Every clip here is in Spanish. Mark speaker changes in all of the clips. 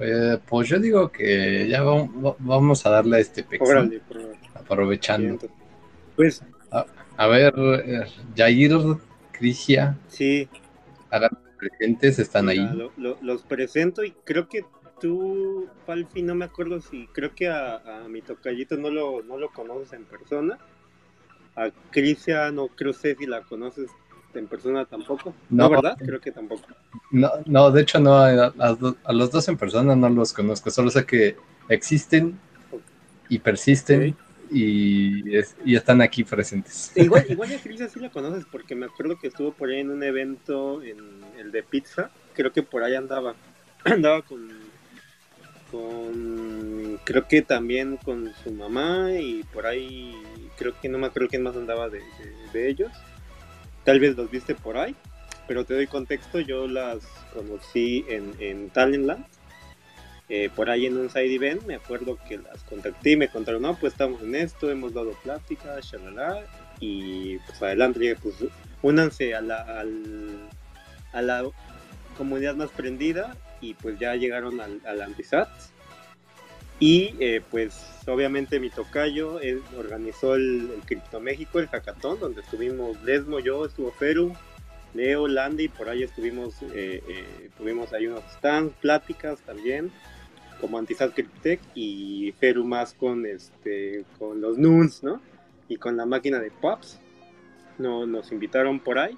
Speaker 1: Eh, pues yo digo que ya vamos, vamos a darle a este pequeño. Aprovechando.
Speaker 2: Pues.
Speaker 1: A, ver, eh, Jair, Crisia.
Speaker 2: Sí.
Speaker 1: Ahora presentes están ahí.
Speaker 2: los presento y creo que tú, Palfi, no me acuerdo si, creo que a, mi tocallito no lo, no lo conoces en persona. A Crisia no creo sé si la conoces en persona tampoco. No, ¿verdad? Creo que tampoco.
Speaker 1: No, no de hecho no, a, los dos en persona no los conozco, solo sé que existen y persisten. Y, y, están aquí presentes.
Speaker 2: Igual, igual a Crisia sí la conoces porque me acuerdo que estuvo por ahí en un evento en el de pizza, creo que por ahí andaba, andaba con con creo que también con su mamá y por ahí creo que no me acuerdo quién más andaba de, ellos tal vez los viste por ahí pero te doy contexto yo las conocí en, en Talentland eh, por ahí en un side event me acuerdo que las contacté y me contaron no pues estamos en esto hemos dado plática shalala y pues adelante pues únanse a la al, a la comunidad más prendida y pues ya llegaron al, al Antisat. Y eh, pues obviamente mi tocayo organizó el, el México, el hackathon, donde estuvimos Lesmo, yo, estuvo Feru, Leo, Landy, por ahí estuvimos, eh, eh, tuvimos ahí unos stands, pláticas también, como Antisat Cryptech y Feru más con, este, con los Nuns, ¿no? Y con la máquina de Pops. No, nos invitaron por ahí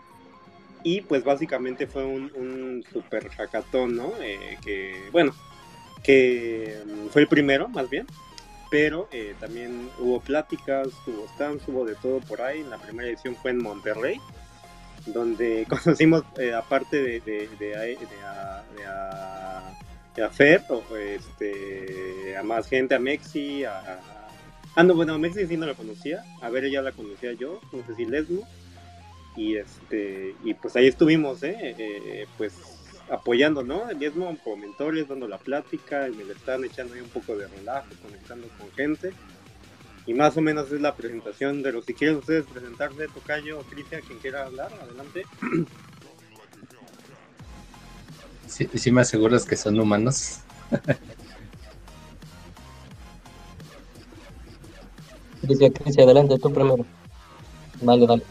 Speaker 2: y pues básicamente fue un, super hackathon, ¿no? Eh, que, bueno, que mm, fue el primero, más bien, pero eh, también hubo pláticas, hubo stands, hubo de todo por ahí. La primera edición fue en Monterrey, donde conocimos, eh, aparte de, de, de, a, de, a, de a Fer, este, a más gente, a Mexi, a, Ah, no, bueno, a Mexi sí no la conocía, a ver, ella la conocía yo, no sé si Lesmo y este y pues ahí estuvimos ¿eh? Eh, pues apoyando no el mismo como mentores dando la plática y me le están echando ahí un poco de relajo conectando con gente y más o menos es la presentación de los si quieren ustedes presentarse Tocayo Cristian quien quiera hablar adelante
Speaker 1: sí, sí me aseguras que son humanos
Speaker 3: Dice Cristian, adelante, tú primero. Dale, dale.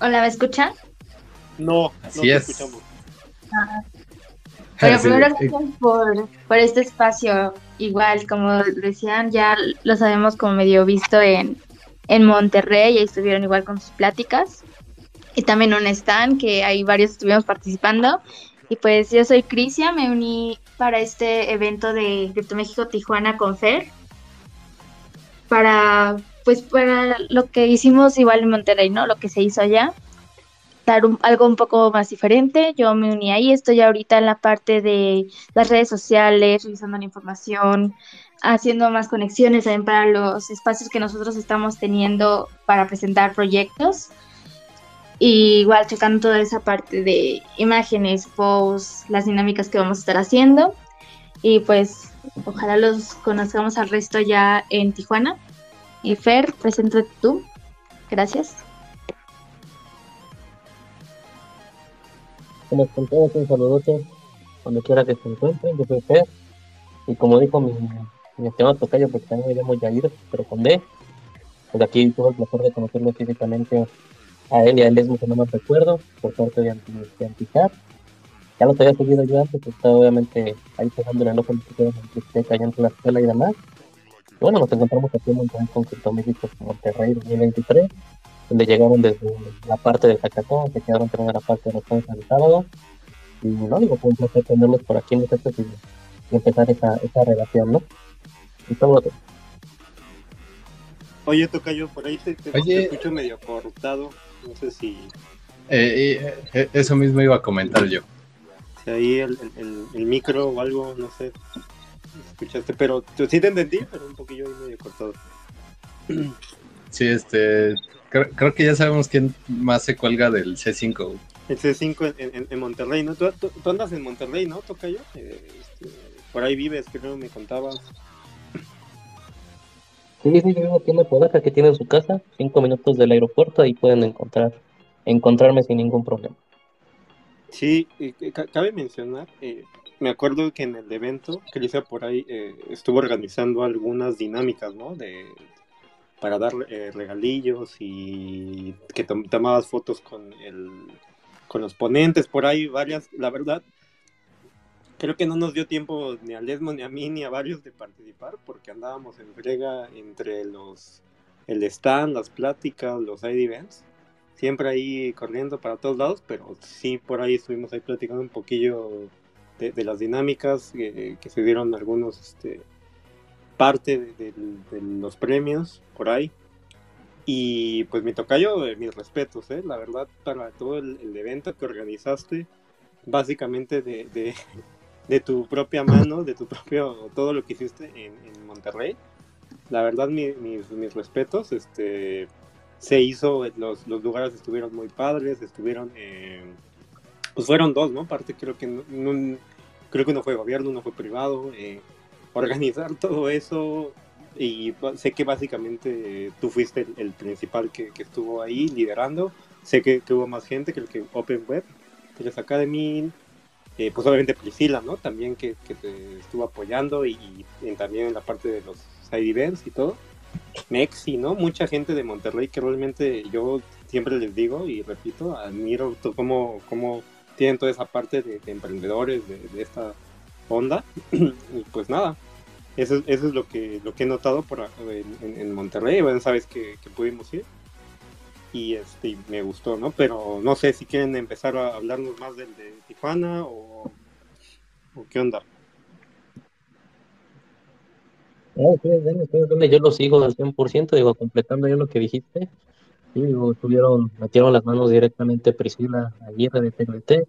Speaker 4: Hola, ¿me escuchan?
Speaker 2: No,
Speaker 1: Así es. escuchamos.
Speaker 4: Ah. Bueno, primero gracias por, por este espacio. Igual, como decían, ya los habíamos como medio visto en, en Monterrey y estuvieron igual con sus pláticas. Y también un stand que hay varios estuvimos participando. Y pues yo soy Crisia, me uní para este evento de Cripto México Tijuana con Fer. Para pues para lo que hicimos igual en Monterrey, ¿no? Lo que se hizo allá, dar algo un poco más diferente. Yo me uní ahí, estoy ahorita en la parte de las redes sociales, revisando la información, haciendo más conexiones también para los espacios que nosotros estamos teniendo para presentar proyectos. Y igual checando toda esa parte de imágenes, posts, las dinámicas que vamos a estar haciendo. Y pues ojalá los conozcamos al resto ya en Tijuana. Y Fer, preséntate tú. Gracias.
Speaker 3: Como con todos, un saludote cuando quiera que se encuentren. Yo soy Fer. Y como dijo mi, mi estimado Tocayo, porque también me llamo Yair, pero con D. Pues aquí tuve el placer de conocerlo físicamente a él y a él mismo, que no me recuerdo, por parte de, anti, Ya los había seguido yo antes, estaba obviamente ahí pegando el ojo en el allá entre la escuela y demás bueno, nos encontramos aquí en Monterrey con Crypto México Monterrey 2023, donde llegaron desde la parte del hackathon, se quedaron también en la parte de los del sábado. Y no digo, fue un placer tenerlos por aquí nosotros y, y empezar esa, esa relación, ¿no? Y todo
Speaker 2: Oye, Tocayo, por ahí te, te, escucho medio corruptado. No sé si.
Speaker 1: Eh, eh, eh, eso mismo iba a comentar yo.
Speaker 2: Si ahí el, el, el, micro o algo, no sé escuchaste, pero sí te entendí, pero un poquillo medio cortado.
Speaker 1: Sí, este, creo, que ya sabemos quién más se cuelga del
Speaker 2: C5. El C5 en, en, Monterrey, ¿no? ¿Tú, andas en Monterrey, ¿no, Tocayo? Eh, este, por ahí vives, creo me contabas.
Speaker 3: Sí, sí, yo vivo aquí en que tiene su casa, cinco minutos del aeropuerto, ahí pueden encontrar, encontrarme sin ningún problema.
Speaker 2: Sí, cabe mencionar, eh, me acuerdo que en el evento, Crisia por ahí eh, estuvo organizando algunas dinámicas, ¿no? De, para dar eh, regalillos y que tomabas fotos con, el, con los ponentes, por ahí varias, la verdad, creo que no nos dio tiempo ni a Lesmo, ni a mí, ni a varios de participar, porque andábamos en brega entre los el stand, las pláticas, los side events, siempre ahí corriendo para todos lados, pero sí por ahí estuvimos ahí platicando un poquillo de, las dinámicas que se dieron algunos este, parte de, los premios por ahí. Y pues me tocayo, eh, mis respetos, eh, la verdad, para todo el, evento que organizaste, básicamente de, de, tu propia mano, de tu propio, todo lo que hiciste en, Monterrey. La verdad, mis, mis, respetos, este, se hizo, los, los lugares estuvieron muy padres, estuvieron, eh, pues fueron dos, ¿no? Aparte creo que no, creo que uno fue gobierno, uno fue privado, eh, organizar todo eso y sé que básicamente tú fuiste el, principal que, estuvo ahí liderando, sé que, hubo más gente, creo que Open Web, Tres Academy, eh, pues obviamente Priscila, ¿no? También que, te estuvo apoyando y, también en la parte de los side events y todo. Mexi, ¿no? Mucha gente de Monterrey que realmente yo siempre les digo y repito, admiro cómo, cómo tienen toda esa parte de, emprendedores de, esta onda. y pues nada, eso, eso, es lo que, lo que he notado por, en, en Monterrey. Bueno, sabes que, pudimos ir. Y este, me gustó, ¿no? Pero no sé si quieren empezar a hablarnos más del de Tijuana o, qué onda.
Speaker 3: yo lo sigo al 100%, digo, completando yo lo que dijiste. Sí, digo, tuvieron, metieron las manos directamente Priscila Aguirre de TNT,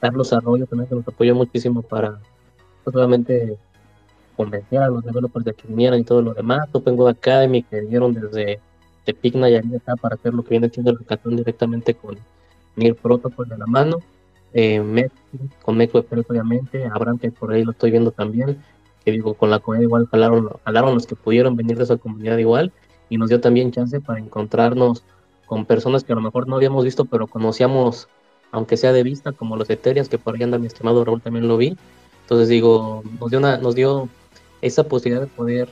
Speaker 3: Carlos Arroyo también que nos apoyó muchísimo para, pues, obviamente, convencer a los developers de que vinieran y todo lo demás. Open Web Academy que dieron desde de Pigna y acá para hacer lo que viene siendo el hackathon directamente con Mir Protocol de la mano. Eh, con MecWeb obviamente, Abraham que por ahí lo estoy viendo también, que digo, con la comunidad igual jalaron, jalaron los que pudieron venir de esa comunidad igual y nos dio también chance para encontrarnos con personas que a lo mejor no habíamos visto, pero conocíamos, aunque sea de vista, como los Eterias, que por ahí anda mi estimado Raúl también lo vi. Entonces digo, nos dio, una, nos dio esa posibilidad de poder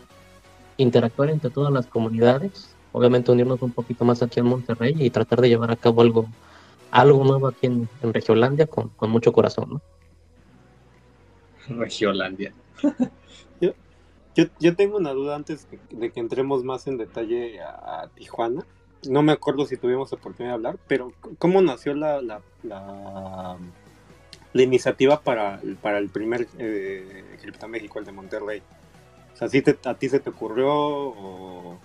Speaker 3: interactuar entre todas las comunidades, obviamente unirnos un poquito más aquí en Monterrey y tratar de llevar a cabo algo, algo nuevo aquí en, Regiolandia con, mucho corazón, ¿no?
Speaker 1: Regiolandia.
Speaker 2: yo, yo, tengo una duda antes de que entremos más en detalle a, Tijuana. No me acuerdo si tuvimos oportunidad de hablar, pero ¿cómo nació la, la, la, iniciativa para, para el primer eh, Cripta México, el de Monterrey? sea, ¿a ti se te ocurrió o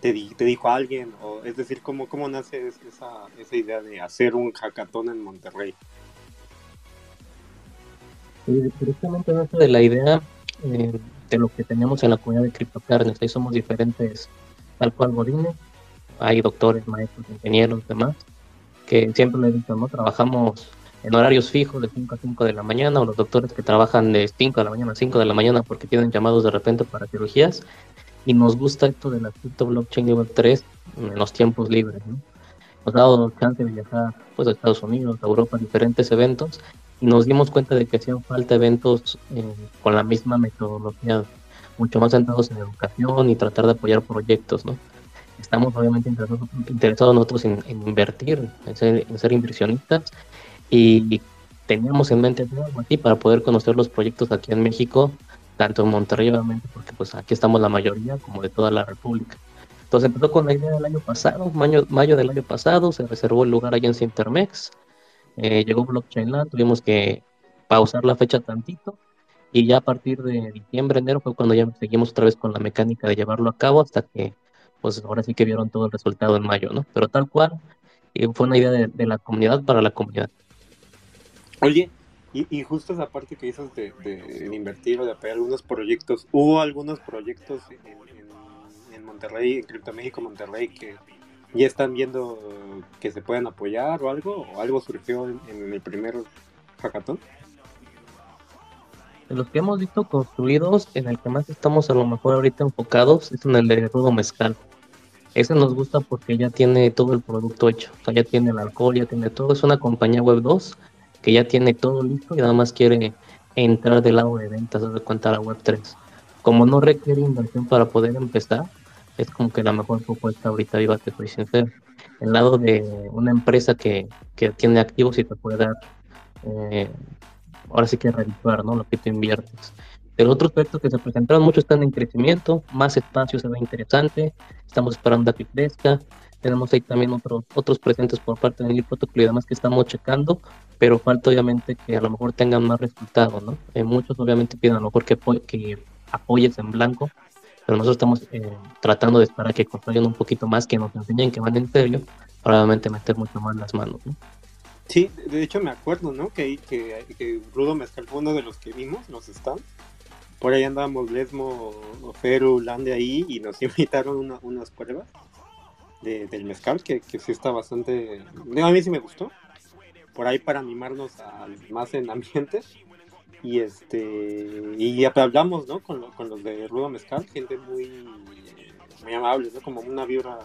Speaker 2: te, te dijo alguien? O, es decir, ¿cómo, cómo nace esa, esa idea de hacer un hackathon en Monterrey?
Speaker 3: directamente nace de la idea eh, de lo que teníamos en la comunidad de CryptoCarnes. Ahí somos diferentes, tal cual Godines. Hay doctores, maestros, ingenieros, demás, que siempre le dicho, ¿no? Trabajamos en horarios fijos de 5 a 5 de la mañana, o los doctores que trabajan de 5 de la mañana a 5 de la mañana porque tienen llamados de repente para cirugías. Y nos gusta esto de la cripto blockchain nivel 3 en los tiempos libres. ¿no? Nos ha dado chance de viajar pues, a Estados Unidos, a Europa, a diferentes eventos, y nos dimos cuenta de que hacían falta eventos eh, con la misma metodología, mucho más centrados en educación y tratar de apoyar proyectos. ¿no? Estamos obviamente interesados, interesados nosotros en, invertir, en ser, en ser inversionistas y teníamos en mente algo así para poder conocer los proyectos aquí en México, tanto en Monterrey obviamente, porque pues aquí estamos la mayoría, como de toda la República. Entonces empezó con la idea del año pasado, mayo, mayo del año pasado, se reservó el lugar allá en Cintermex, eh, llegó Blockchain Land, tuvimos que pausar la fecha tantito, y ya a partir de diciembre, enero fue cuando ya seguimos otra vez con la mecánica de llevarlo a cabo hasta que, pues ahora sí que vieron todo el resultado en mayo, ¿no? Pero tal cual, eh, fue una idea de la comunidad para la comunidad.
Speaker 2: Oye, y, justo esa parte que dices de, invertir o de apoyar algunos proyectos, ¿hubo algunos proyectos en, Monterrey, en Cripto México Monterrey, que ya están viendo que se pueden apoyar o algo? ¿O algo surgió en, el primer hackathon?
Speaker 3: De los que hemos visto construidos, en el que más estamos a lo mejor ahorita enfocados, es en el de Rudo Mezcal. Ese nos gusta porque ya tiene todo el producto hecho. O sea, ya tiene el alcohol, ya tiene todo. Es una compañía web 2 que ya tiene todo listo y nada más quiere entrar del lado de ventas, de cuenta la web 3. Como no requiere inversión para poder empezar, es como que la mejor propuesta ahorita viva, te soy sincero. El lado de una empresa que, que tiene activos y te puede dar, eh, ahora sí que redituar, ¿no? Lo que tú inviertes. El otro aspecto que se presentaron, muchos están en crecimiento, más espacio se ve interesante, estamos esperando a que crezca, tenemos ahí también otros otros presentes por parte del protocolo y demás que estamos checando, pero falta obviamente que a lo mejor tengan más resultados, ¿no? Eh, muchos obviamente piden a lo mejor que, que apoyes en blanco, pero nosotros estamos eh, tratando de esperar que construyan un poquito más, que nos enseñen que van en serio, para obviamente meter mucho más las manos, ¿no?
Speaker 2: Sí, de hecho me acuerdo, ¿no? Que, que, que Rudo Mezcal fue uno de los que vimos, los stands, por ahí andábamos Lesmo, Feru, Lande ahí y nos invitaron unas pruebas del mezcal que, que sí está bastante... a mí sí me gustó. Por ahí para animarnos a, más en ambientes. Y este y hablamos ¿no? con, con los de Rudo Mezcal, gente muy, muy amable, ¿no? como una vibra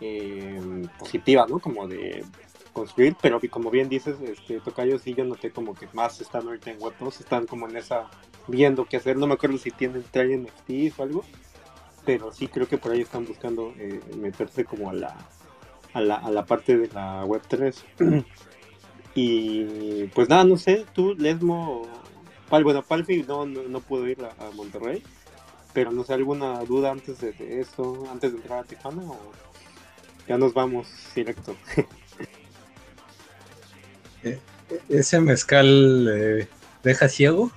Speaker 2: eh, positiva, ¿no? como de construir, pero como bien dices, este, Tocayo sí yo noté como que más están ahorita en web están como en esa viendo qué hacer. No me acuerdo si tienen traen NFTs o algo, pero sí creo que por ahí están buscando eh, meterse como a la, a la, a la parte de la web 3. y pues nada, no sé, tú, Lesmo, Pal, bueno, Palfi no, no, pudo ir a, Monterrey, pero no sé, ¿alguna duda antes de, eso, antes de entrar a Tijuana o ya nos vamos directo?
Speaker 1: Eh, ¿Ese mezcal eh, deja ciego?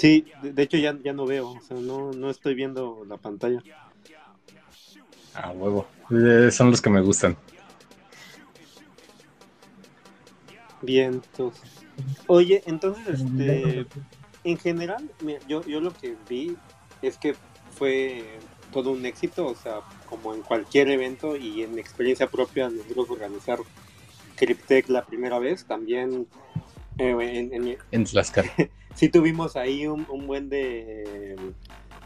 Speaker 2: Sí, de, hecho ya, ya no veo, o sea, no, no estoy viendo la pantalla.
Speaker 1: Ah, huevo. Eh, son los que me gustan.
Speaker 2: Bien, entonces. Oye, entonces, este, en general, yo, yo lo que vi es que fue todo un éxito, o sea, como en cualquier evento y en experiencia propia nosotros organizar Cryptech la primera vez, también eh, en, en,
Speaker 1: en Tlaxcala.
Speaker 2: sí tuvimos ahí un, buen de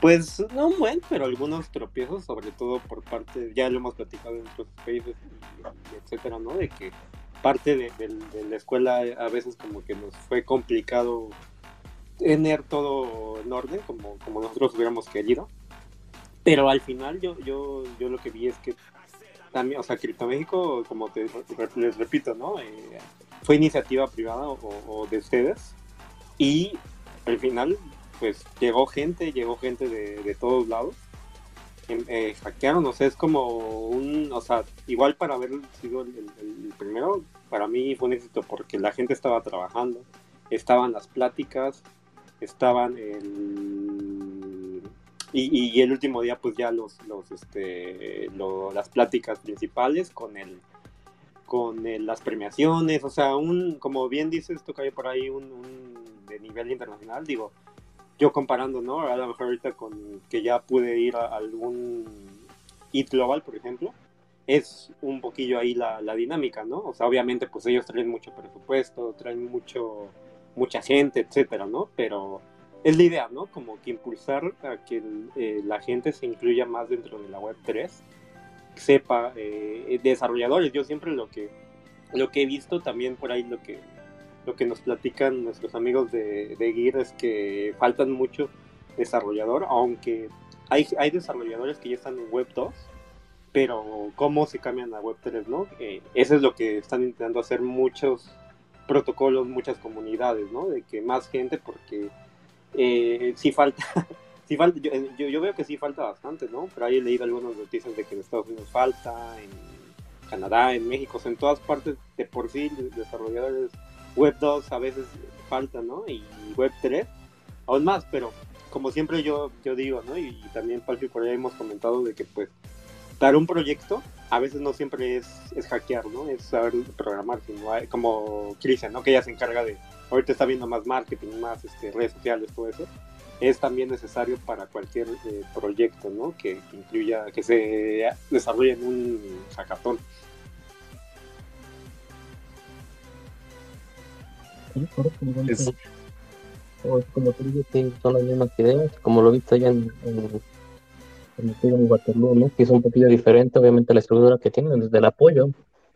Speaker 2: pues no un buen, pero algunos tropiezos, sobre todo por parte, ya lo hemos platicado en otros países, etcétera, ¿no? De que parte de, la escuela a veces como que nos fue complicado tener todo en orden como, como nosotros hubiéramos querido. Pero al final yo, yo, yo lo que vi es que también, o sea, Cripto México, como te, les repito, ¿no? Eh, fue iniciativa privada o de ustedes y al final, pues llegó gente, llegó gente de, todos lados. Em, eh, hackearon, o sea, es como un, o sea, igual para haber sido el, primero, para mí fue un éxito porque la gente estaba trabajando, estaban las pláticas, estaban el... Y, el último día, pues ya los, los, este, las pláticas principales con el, con las premiaciones, o sea, un, como bien dices, toca por ahí un de nivel internacional, digo, yo comparando, ¿no? A lo mejor ahorita con que ya pude ir a algún IT Global, por ejemplo, es un poquillo ahí la, la, dinámica, ¿no? O sea, obviamente, pues ellos traen mucho presupuesto, traen mucho, mucha gente, etcétera, ¿no? Pero es la idea, ¿no? Como que impulsar a que eh, la gente se incluya más dentro de la web 3, sepa, eh, desarrolladores, yo siempre lo que, lo que he visto también por ahí, lo que lo que nos platican nuestros amigos de, de Gear es que faltan mucho desarrollador, aunque hay, hay desarrolladores que ya están en Web 2, pero cómo se cambian a Web 3, ¿no? Eh, eso es lo que están intentando hacer muchos protocolos, muchas comunidades, ¿no? De que más gente, porque eh, sí falta, sí falta yo, yo, veo que sí falta bastante, ¿no? Pero ahí he leído algunas noticias de que en Estados Unidos falta, en Canadá, en México, en todas partes de por sí desarrolladores Web 2 a veces falta, ¿no? Y Web 3 aún más, pero como siempre yo, yo digo, ¿no? Y, también Palfi por ahí hemos comentado de que pues dar un proyecto a veces no siempre es, es hackear, ¿no? Es saber programar, sino como Cristian, ¿no? Que ella se encarga de, ahorita está viendo más marketing, más este, redes sociales, todo eso. Es también necesario para cualquier eh, proyecto, ¿no? Que, que, incluya, que se desarrolle en un hackathon.
Speaker 3: Como tú dices, son las mismas ideas, como lo he visto allá en, en, en, Waterloo, ¿no? que es un poquito diferente, obviamente, la estructura que tienen, desde el apoyo.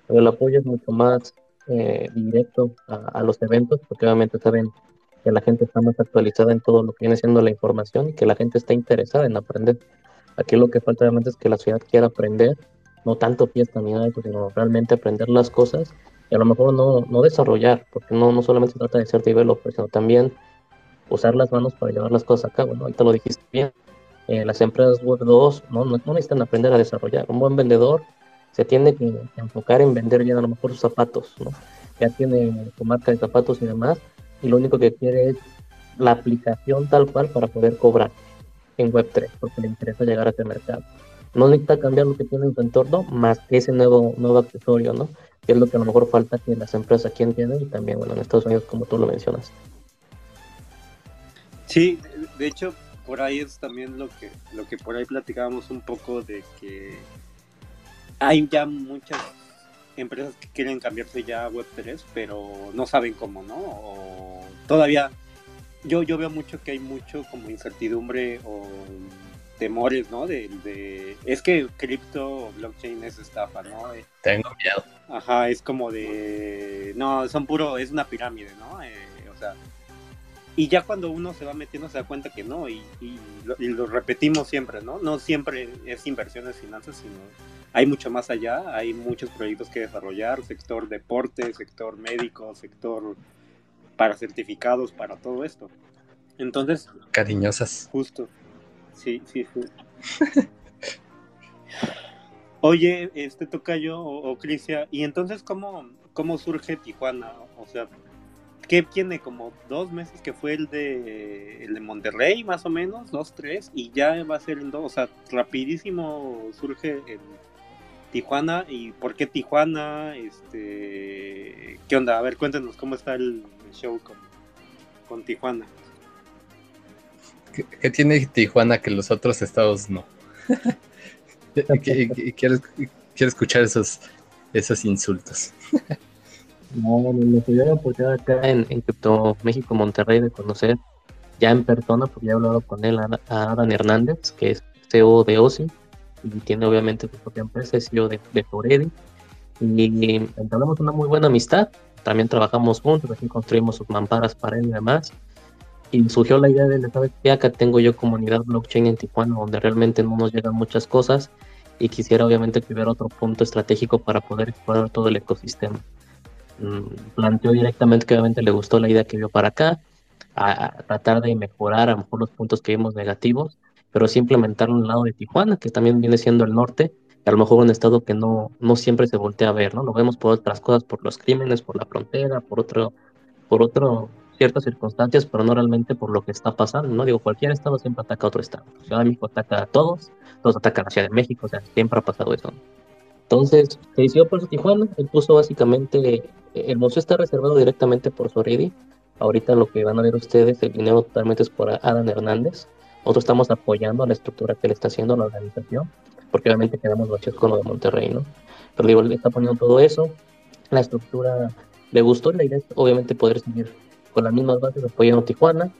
Speaker 3: el apoyo es mucho más eh, directo a, los eventos, porque obviamente saben que la gente está más actualizada en todo lo que viene siendo la información y que la gente está interesada en aprender. Aquí lo que falta realmente es que la ciudad quiera aprender, no tanto fiesta ni nada sino realmente aprender las cosas y a lo mejor no, no desarrollar, porque no, no solamente se trata de ser developer, sino también usar las manos para llevar las cosas a cabo, ¿no? Ahorita lo dijiste bien. Eh, las empresas web 2 ¿no? No, necesitan aprender a desarrollar. Un buen vendedor se tiene que enfocar en vender bien a lo mejor sus zapatos, ¿no? Ya tiene su marca de zapatos y demás, y lo único que quiere es la aplicación tal cual para poder cobrar en Web3, porque le interesa llegar a ese mercado. No necesita cambiar lo que tiene en su entorno, más que ese nuevo, nuevo accesorio, ¿no? Que es lo que a lo mejor falta que las empresas aquí entiendan y también, bueno, en Estados Unidos, como tú lo mencionas.
Speaker 2: Sí, de hecho, por ahí es también lo que, lo que por ahí platicábamos un poco de que hay ya muchas empresas que quieren cambiarse ya a Web3, pero no saben cómo, ¿no? O todavía, yo, yo veo mucho que hay mucho como incertidumbre o temores, ¿no? De, es que cripto blockchain es estafa, ¿no?
Speaker 1: Tengo miedo.
Speaker 2: Ajá, es como de, no, son puro, es una pirámide, ¿no? Eh, o sea, y ya cuando uno se va metiendo se da cuenta que no, y, lo, repetimos siempre, ¿no? No siempre es inversiones, finanzas, sino hay mucho más allá, hay muchos proyectos que desarrollar, sector deporte, sector médico, sector para certificados, para todo esto. Entonces...
Speaker 1: Cariñosas.
Speaker 2: Justo. Sí, sí, sí. Oye, este tocayo o, o Crisia, ¿y entonces cómo, cómo surge Tijuana? O sea, que tiene como dos meses que fue el de el de Monterrey, más o menos, dos, tres, y ya va a ser en dos, o sea, rapidísimo surge en Tijuana, y por qué Tijuana, este, qué onda, a ver, cuéntanos cómo está el, show con, con Tijuana.
Speaker 1: ¿Qué, tiene Tijuana que los otros estados no? quiero, quiero escuchar esos, esos insultos.
Speaker 3: No, me tuve la oportunidad acá en, en México, Monterrey, de conocer ya en persona, porque ya he hablado con él, a, Adán Hernández, que es CEO de OSI, y tiene obviamente su propia empresa, es CEO de, de Foredi, y entablamos una muy buena amistad, también trabajamos juntos, aquí construimos sus mamparas para él y demás, y surgió la idea de, ¿sabes qué? Acá tengo yo comunidad blockchain en Tijuana, donde realmente no nos llegan muchas cosas, y quisiera obviamente que hubiera otro punto estratégico para poder explorar todo el ecosistema. Mm, planteó directamente que obviamente le gustó la idea que vio para acá, a, tratar de mejorar a lo mejor los puntos que vimos negativos, pero sí implementarlo en el lado de Tijuana, que también viene siendo el norte, a lo mejor un estado que no, no siempre se voltea a ver, ¿no? Lo vemos por otras cosas, por los crímenes, por la frontera, por otro, por otro, ciertas circunstancias, pero no realmente por lo que está pasando, ¿no? Digo, cualquier estado siempre ataca a otro estado. Ciudad de México ataca a todos, todos atacan a Ciudad de México, o sea, siempre ha pasado eso. Entonces, se decidió por su Tijuana, él puso básicamente, el museo está reservado directamente por Soridi. Ahorita lo que van a ver ustedes, el dinero totalmente es por Adam Hernández. Nosotros estamos apoyando a la estructura que le está haciendo la organización, porque obviamente quedamos vacíos con lo de Monterrey, ¿no? Pero digo, le está poniendo todo eso, la estructura le gustó, la idea es obviamente poder seguir con las mismas bases apoyando a Tijuana,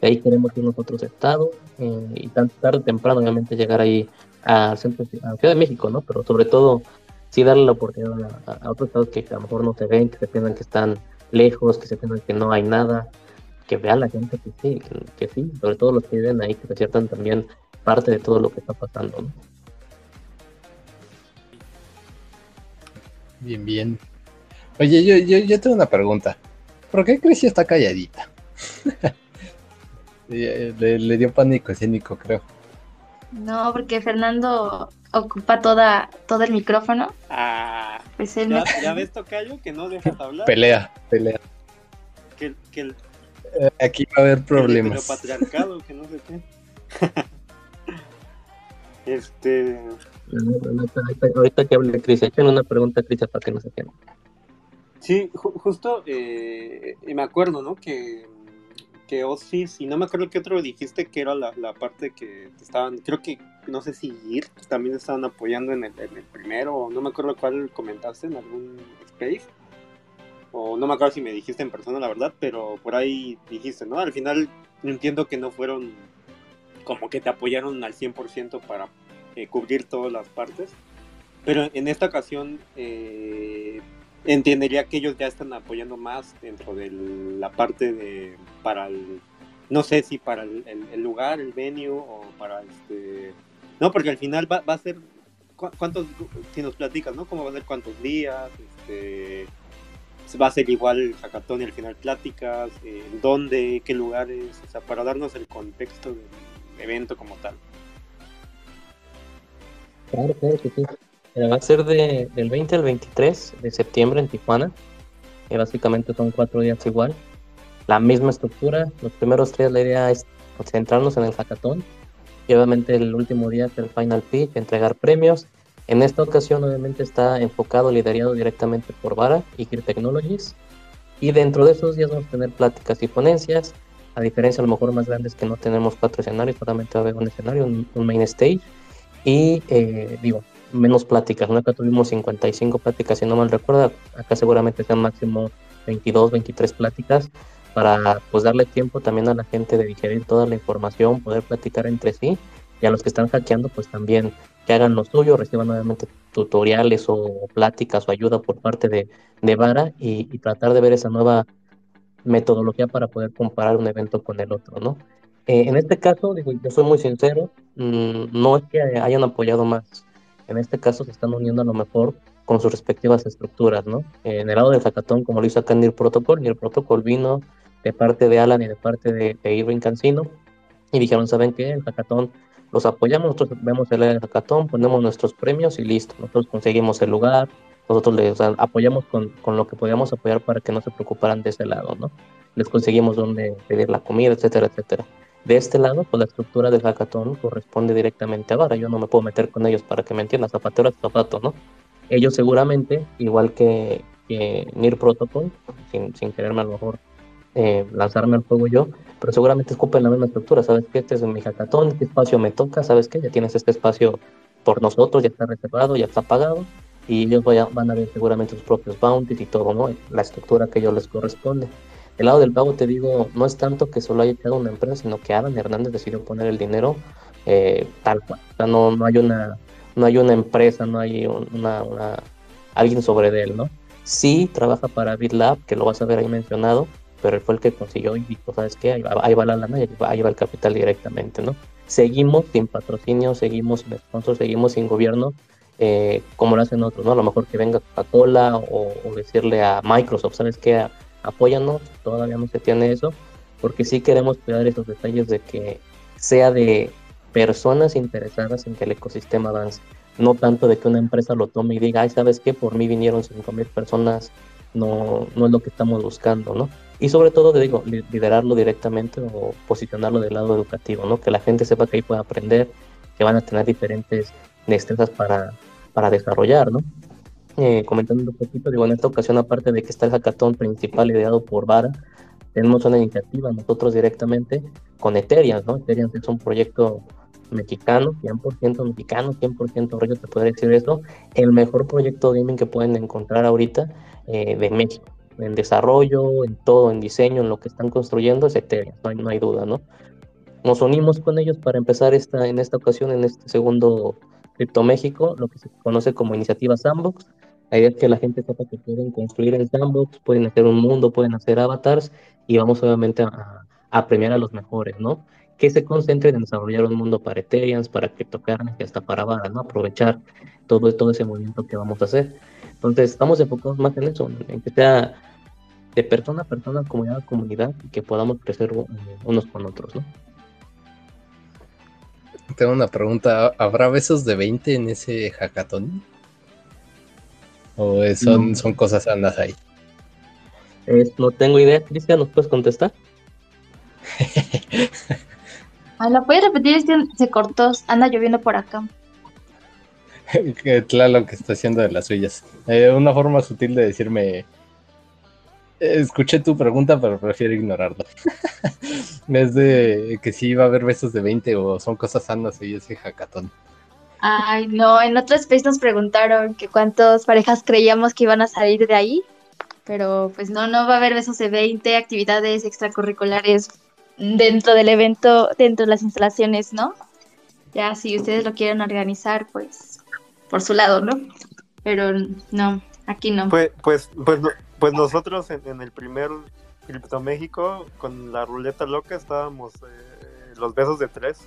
Speaker 3: de ahí queremos ir nosotros estados eh, y tan tarde o temprano obviamente llegar ahí a, centro, a Ciudad de México, ¿no? Pero sobre todo, sí darle la oportunidad a, otros estados que a lo mejor no se ven, que se piensan que están lejos, que se piensan que no hay nada, que vean la gente que sí, que, sí, sobre todo los que viven ahí, que se sientan también parte de todo lo que está pasando, ¿no?
Speaker 1: Bien, bien. Oye, yo, yo, yo tengo una pregunta. ¿Por qué Cristi está calladita? le, le, dio pánico escénico, creo.
Speaker 4: No, porque Fernando ocupa toda, todo el micrófono.
Speaker 2: Ah, pues ¿ya, ¿ya, ves, Tocayo, que no dejas hablar.
Speaker 1: Pelea, pelea.
Speaker 2: Que, que el,
Speaker 1: eh, Aquí va a haber problemas.
Speaker 2: El patriarcado, que no sé qué. este...
Speaker 3: Ahorita que hable Cris, echen una pregunta a Cris para que no se quede.
Speaker 2: Sí, justo eh, me acuerdo, ¿no? Que que Osis, y no me acuerdo qué otro dijiste que era la, parte que estaban, creo que, no sé si IR también estaban apoyando en el, primero, no me acuerdo cuál comentaste en algún space, o no me acuerdo si me dijiste en persona la verdad, pero por ahí dijiste, ¿no? Al final entiendo que no fueron como que te apoyaron al 100% para eh, cubrir todas las partes, pero en esta ocasión, eh, entendería que ellos ya están apoyando más dentro de la parte de para el no sé si para el, lugar, el venue o para este no porque al final va, a ser cuántos si nos platicas, ¿no? Cómo va a ser cuántos días, este va a ser igual el hackathon y al final pláticas, en dónde, qué lugares, o sea, para darnos el contexto del evento como tal.
Speaker 3: Claro, claro que sí. Va a ser de, del 20 al 23 de septiembre en Tijuana. Y básicamente son cuatro días igual. La misma estructura. Los primeros tres la idea es centrarnos en el hackathon. Y obviamente el último día es el final pitch, entregar premios. En esta ocasión obviamente está enfocado, liderado directamente por Vara y Gear Technologies. Y dentro de esos días vamos a tener pláticas y ponencias. A diferencia a lo mejor más grandes que no tenemos cuatro escenarios, solamente va a haber un escenario, un, un main stage. Y eh, digo, menos pláticas, ¿no? Acá tuvimos 55 pláticas, si no mal recuerdo, acá seguramente sean máximo 22, 23 pláticas para pues darle tiempo también a la gente de digerir toda la información, poder platicar entre sí y a los que están hackeando pues también que hagan lo suyo, reciban nuevamente tutoriales o pláticas o ayuda por parte de, de Vara y, tratar de ver esa nueva metodología para poder comparar un evento con el otro, ¿no? Eh, en este caso, digo, yo soy muy sincero, mmm, no es que hayan apoyado más en este caso se están uniendo a lo mejor con sus respectivas estructuras, ¿no? En el lado del hackathon, como lo hizo acá en el Protocol, y el Protocol vino de parte de Alan y de parte de, de Irving Cancino, y dijeron, ¿saben qué? El hackathon los apoyamos, nosotros vemos el hackathon, ponemos nuestros premios y listo, nosotros conseguimos el lugar, nosotros les apoyamos con, con, lo que podíamos apoyar para que no se preocuparan de ese lado, ¿no? Les conseguimos dónde pedir la comida, etcétera, etcétera. De este lado, pues la estructura del hackathon corresponde directamente a Vara. Yo no me puedo meter con ellos para que me entiendan, zapatero a zapato, ¿no? Ellos seguramente, igual que, que NIR Protocol, sin, sin quererme a lo mejor eh, lanzarme al fuego yo, pero seguramente escupen la misma estructura. ¿Sabes qué? Este es mi hackathon, ¿qué espacio me toca? ¿Sabes qué? Ya tienes este espacio por nosotros, ya está reservado, ya está pagado, y ellos van a ver seguramente sus propios bounties y todo, ¿no? La estructura que ellos les corresponde. El lado del pago, te digo, no es tanto que solo haya echado una empresa, sino que Adam Hernández decidió poner el dinero eh, tal cual. O sea, no, no, hay una, no hay una empresa, no hay una, alguien sobre él, ¿no? Sí trabaja para BitLab, que lo vas a ver ahí mencionado, pero él fue el que consiguió y dijo, ¿sabes qué? Ahí va, ahí va la lana y ahí va, el capital directamente, ¿no? Seguimos sin patrocinio, seguimos sin sponsor, seguimos sin gobierno, eh, como lo hacen otros, ¿no? A lo mejor que venga Coca-Cola o, o, decirle a Microsoft, ¿sabes qué? Apóyanos, todavía no se tiene eso, porque sí queremos cuidar esos detalles de que sea de personas interesadas en que el ecosistema avance, no tanto de que una empresa lo tome y diga, ay, ¿sabes qué? Por mí vinieron 5.000 personas, no, no es lo que estamos buscando, ¿no? Y sobre todo, digo, liderarlo directamente o posicionarlo del lado educativo, ¿no? Que la gente sepa que ahí puede aprender, que van a tener diferentes destrezas para, para desarrollar, ¿no? Eh, comentando un poquito, digo, en esta ocasión, aparte de que está el hackathon principal ideado por Vara, tenemos una iniciativa nosotros directamente con Ethereum, ¿no? Ethereum es un proyecto mexicano, 100% mexicano, 100% rollo, te podría decir eso, el mejor proyecto gaming que pueden encontrar ahorita eh, de México, en desarrollo, en todo, en diseño, en lo que están construyendo es Ethereum, no hay, no hay duda, ¿no? Nos unimos con ellos para empezar esta, en esta ocasión, en este segundo Cripto México, lo que se conoce como iniciativa Sandbox, la idea es que la gente sepa que pueden construir en Sandbox, pueden hacer un mundo, pueden hacer avatars y vamos obviamente a, a premiar a los mejores, ¿no? Que se concentren en desarrollar un mundo para Ethereum, para criptocurrency, hasta para Vara, ¿no? Aprovechar todo, todo ese movimiento que vamos a hacer. Entonces, estamos enfocados más en eso, en que sea de persona a persona, comunidad a comunidad, y que podamos crecer unos con otros, ¿no?
Speaker 1: Tengo una pregunta, ¿habrá besos de 20 en ese hackathon? ¿O son, no. son cosas andas ahí?
Speaker 3: No tengo idea, Cristian, ¿nos puedes contestar?
Speaker 4: ah, ¿Lo puedes repetir? Es que se cortó, anda lloviendo por acá.
Speaker 1: claro, que está haciendo de las suyas. Eh, una forma sutil de decirme, escuché tu pregunta, pero prefiero ignorarla. es de que si iba a haber besos de 20 o son cosas sanas y ese hackathon.
Speaker 4: Ay, no, en otro space nos preguntaron que cuántas parejas creíamos que iban a salir de ahí, pero pues no, no va a haber besos de 20, actividades extracurriculares dentro del evento, dentro de las instalaciones, ¿no? Ya si ustedes lo quieren organizar, pues por su lado, ¿no? Pero no, Aquí no.
Speaker 2: Pues, pues, pues, no- pues nosotros en, en el primer Cripto México, con la ruleta loca, estábamos eh, los besos de tres.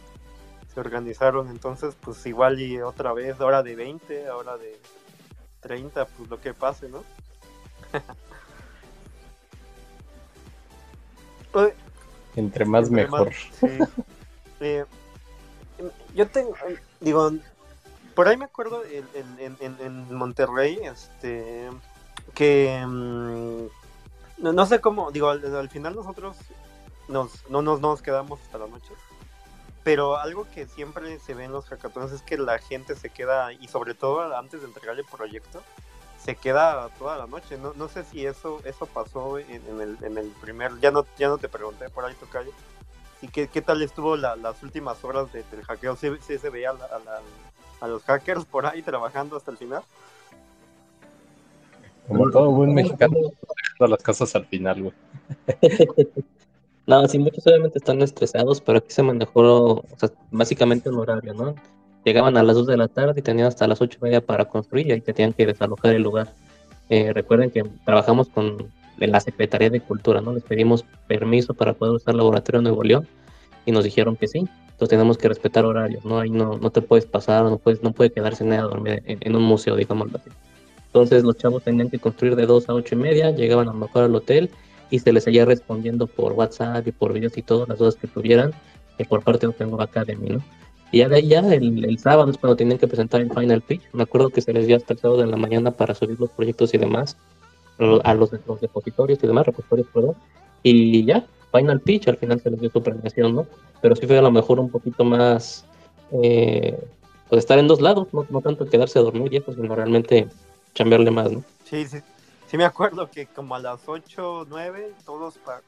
Speaker 2: Se organizaron, entonces, pues igual y otra vez, ahora de 20, ahora de 30, pues lo que pase, ¿no?
Speaker 1: Entre más
Speaker 2: Entre
Speaker 1: mejor.
Speaker 2: sí. Eh, yo tengo, digo, por ahí me acuerdo en, en- en- en Monterrey, este, que mm, no, no sé cómo, digo, al, al final nosotros nos, no nos, no nos quedamos hasta la noche, pero algo que siempre se ve en los hackatones es que la gente se queda, y sobre todo antes de entregar el proyecto, se queda toda la noche. No, no sé si eso eso pasó en, el, en el primer, ya no, ya no te pregunté por ahí, Tocayo. ¿Y qué, qué tal estuvo la- las últimas horas de- del hackeo? ¿Sí, sí se veía a la- a los hackers por ahí trabajando hasta el final?
Speaker 1: Como todo buen mexicano, dejando las cosas al final, güey.
Speaker 3: No, sí, muchos obviamente están estresados, pero aquí se manejó, o sea, básicamente un horario, ¿no? Llegaban a las 2 de la tarde y tenían hasta las 8 y media para construir y ahí tenían que desalojar el lugar. Eh, recuerden que trabajamos con la Secretaría de Cultura, ¿no? Les pedimos permiso para poder usar el laboratorio Nuevo León y nos dijeron que sí. Entonces tenemos que respetar horarios, ¿no? Ahí no, no te puedes pasar, no puedes, no puede quedarse nadie a dormir en, en un museo, digámoslo así. Entonces los chavos tenían que construir de 2 a 8 y media, llegaban a lo mejor al hotel y se les seguía respondiendo por WhatsApp y por videos y todas las dudas que tuvieran eh, por parte de Open Academy, ¿no? Y ya de ahí ya el, el sábado es cuando tenían que presentar el final pitch. Me acuerdo que se les dio hasta el sábado de la mañana para subir los proyectos y demás a los, los depositorios y demás, repositorios, perdón. Y ya, final pitch, al final se les dio su premiación, ¿no? Pero sí fue a lo mejor un poquito más, eh, pues estar en dos lados, no, no tanto quedarse a dormir y sino realmente chambearle más, ¿no?
Speaker 2: Sí, sí. Sí me acuerdo que como a las 8, 9, todos para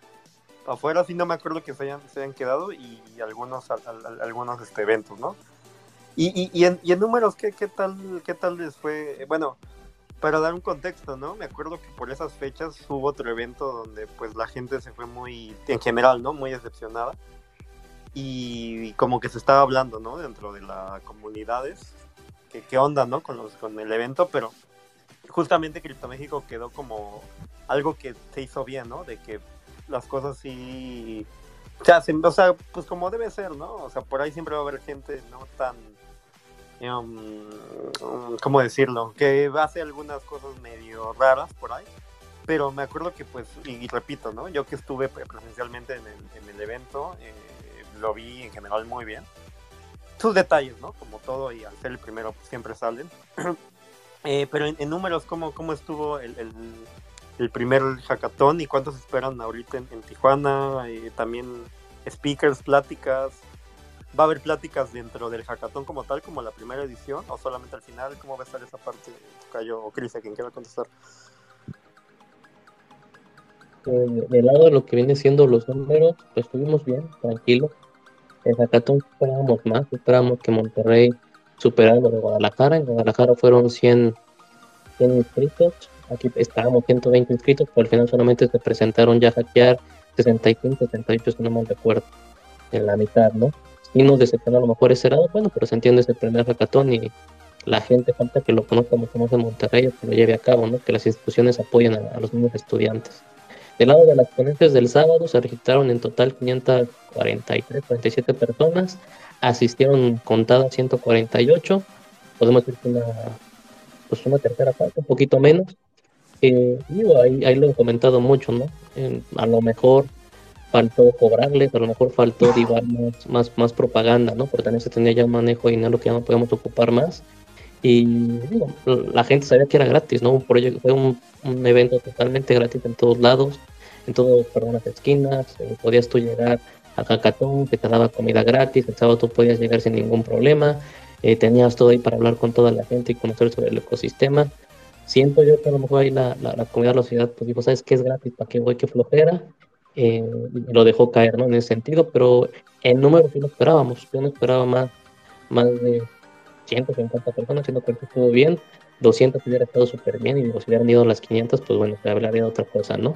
Speaker 2: afuera, sí no me acuerdo que se hayan, se hayan quedado y algunos, al- al- algunos este, eventos, ¿no? Y, y, en, números, ¿qué, qué, tal, ¿qué tal les fue? Bueno, para dar un contexto, ¿no? Me acuerdo que por esas fechas hubo otro evento donde pues la gente se fue muy, en general, ¿no? Muy decepcionada. Y, como que se estaba hablando, ¿no? Dentro de las comunidades, qué onda, ¿no? Con, los, con el evento, pero justamente Cripto México quedó como algo que se hizo bien, ¿no? De que las cosas sí se hacen, o sea, pues como debe ser, ¿no? O sea, por ahí siempre va a haber gente no tan, um, ¿cómo decirlo? Que hace algunas cosas medio raras por ahí. Pero me acuerdo que, pues, y, repito, ¿no? Yo que estuve pre- presencialmente en el, en el evento, eh, lo vi en general muy bien. Sus detalles, ¿no? Como todo, y al ser el primero, pues, siempre salen. Eh, pero en, números, ¿cómo, cómo estuvo el, el, el primer hackathon y cuántos esperan ahorita en, Tijuana? Eh, también speakers, pláticas. ¿Va a haber pláticas dentro del hackathon como tal, como la primera edición, o solamente al final? ¿Cómo va a estar esa parte, Cayo o Cris, a quien quiera contestar?
Speaker 3: Eh, del lado de lo que viene siendo los números, pues estuvimos bien, tranquilos. En Zacatón esperábamos más, esperábamos que Monterrey superara lo de Guadalajara. En Guadalajara fueron 100, 100 inscritos, aquí estábamos 120 inscritos, pero al final solamente se presentaron ya a hackear 65, 68, si no mal recuerdo, en la mitad, ¿no? Y nos decepcionó a lo mejor ese lado, bueno, pero se entiende ese primer hackathon y la gente falta que lo conozca mucho más en Monterrey que lo lleve a cabo, ¿no? Que las instituciones apoyen a, a los mismos estudiantes. Del lado de las ponentes del sábado se registraron en total 543, 47 personas, asistieron contadas 148, podemos decir que una, pues una tercera parte, un poquito menos. Eh, digo, ahí, ahí lo he comentado mucho, ¿no? Eh, a lo mejor faltó cobrarles, a lo mejor faltó digo, más, más, más propaganda, ¿no? Porque también se tenía ya un manejo de dinero que ya no podemos ocupar más. Y digo, la gente sabía que era gratis, ¿no? Un proyecto, fue un, un evento totalmente gratis en todos lados, en todas perdón, las esquinas, eh, podías tú llegar a Hackathon, que te daba comida gratis, el sábado tú podías llegar sin ningún problema, eh, tenías todo ahí para hablar con toda la gente y conocer sobre el ecosistema. Siento yo que a lo mejor ahí la, la, la de la ciudad, pues digo, ¿sabes qué es gratis? ¿Para qué voy? ¿Qué flojera? Eh, lo dejó caer, ¿no? En ese sentido, pero en número sí lo esperábamos, yo no esperaba más, más de 150 personas, siendo que estuvo bien, 200 hubiera estado súper bien, y si hubieran ido las 500, pues bueno, hablaría de otra cosa, ¿no?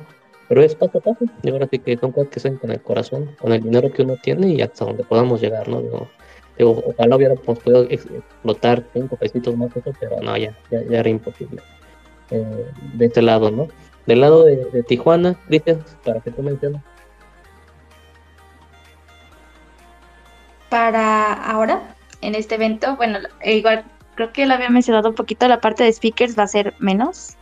Speaker 3: Pero es paso a paso, y ahora sí que son cosas que se con el corazón, con el dinero que uno tiene y hasta donde podamos llegar, ¿no? Digo, digo ojalá hubiéramos podido explotar 5 pesitos más eso, pero no, ya, ya, ya era imposible. eh, de este lado, ¿no? Del lado de, de Tijuana, Cristian, para que tú mencionas.
Speaker 4: Para ahora, en este evento, bueno, igual creo que lo había mencionado un poquito, la parte de speakers va a ser menos.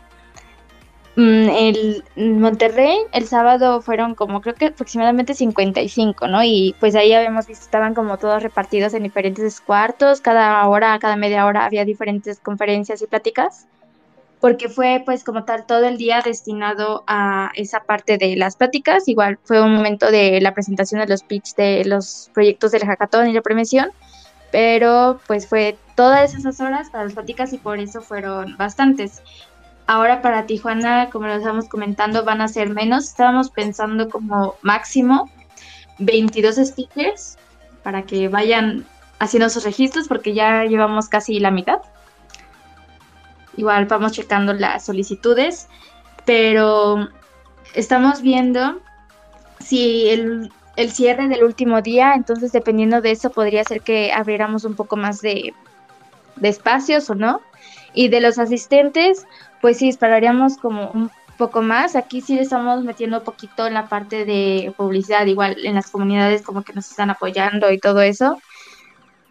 Speaker 4: Mm, el Monterrey, el sábado fueron como creo que aproximadamente 55, ¿no? Y pues ahí habíamos visto, estaban como todos repartidos en diferentes cuartos, cada hora, cada media hora había diferentes conferencias y pláticas, porque fue pues como tal todo el día destinado a esa parte de las pláticas, igual fue un momento de la presentación de los pitch de los proyectos del hackathon y la premiación, pero pues fue todas esas horas para las pláticas y por eso fueron bastantes. Ahora para Tijuana, como lo estamos comentando, van a ser menos. Estábamos pensando como máximo 22 speakers para que vayan haciendo sus registros porque ya llevamos casi la mitad. Igual vamos checando las solicitudes, pero estamos viendo si el, cierre del último día, entonces dependiendo de eso podría ser que abriéramos un poco más de espacios o no. Y de los asistentes, pues sí, esperaríamos como un poco más. Aquí sí le estamos metiendo un poquito en la parte de publicidad, igual en las comunidades como que nos están apoyando y todo eso.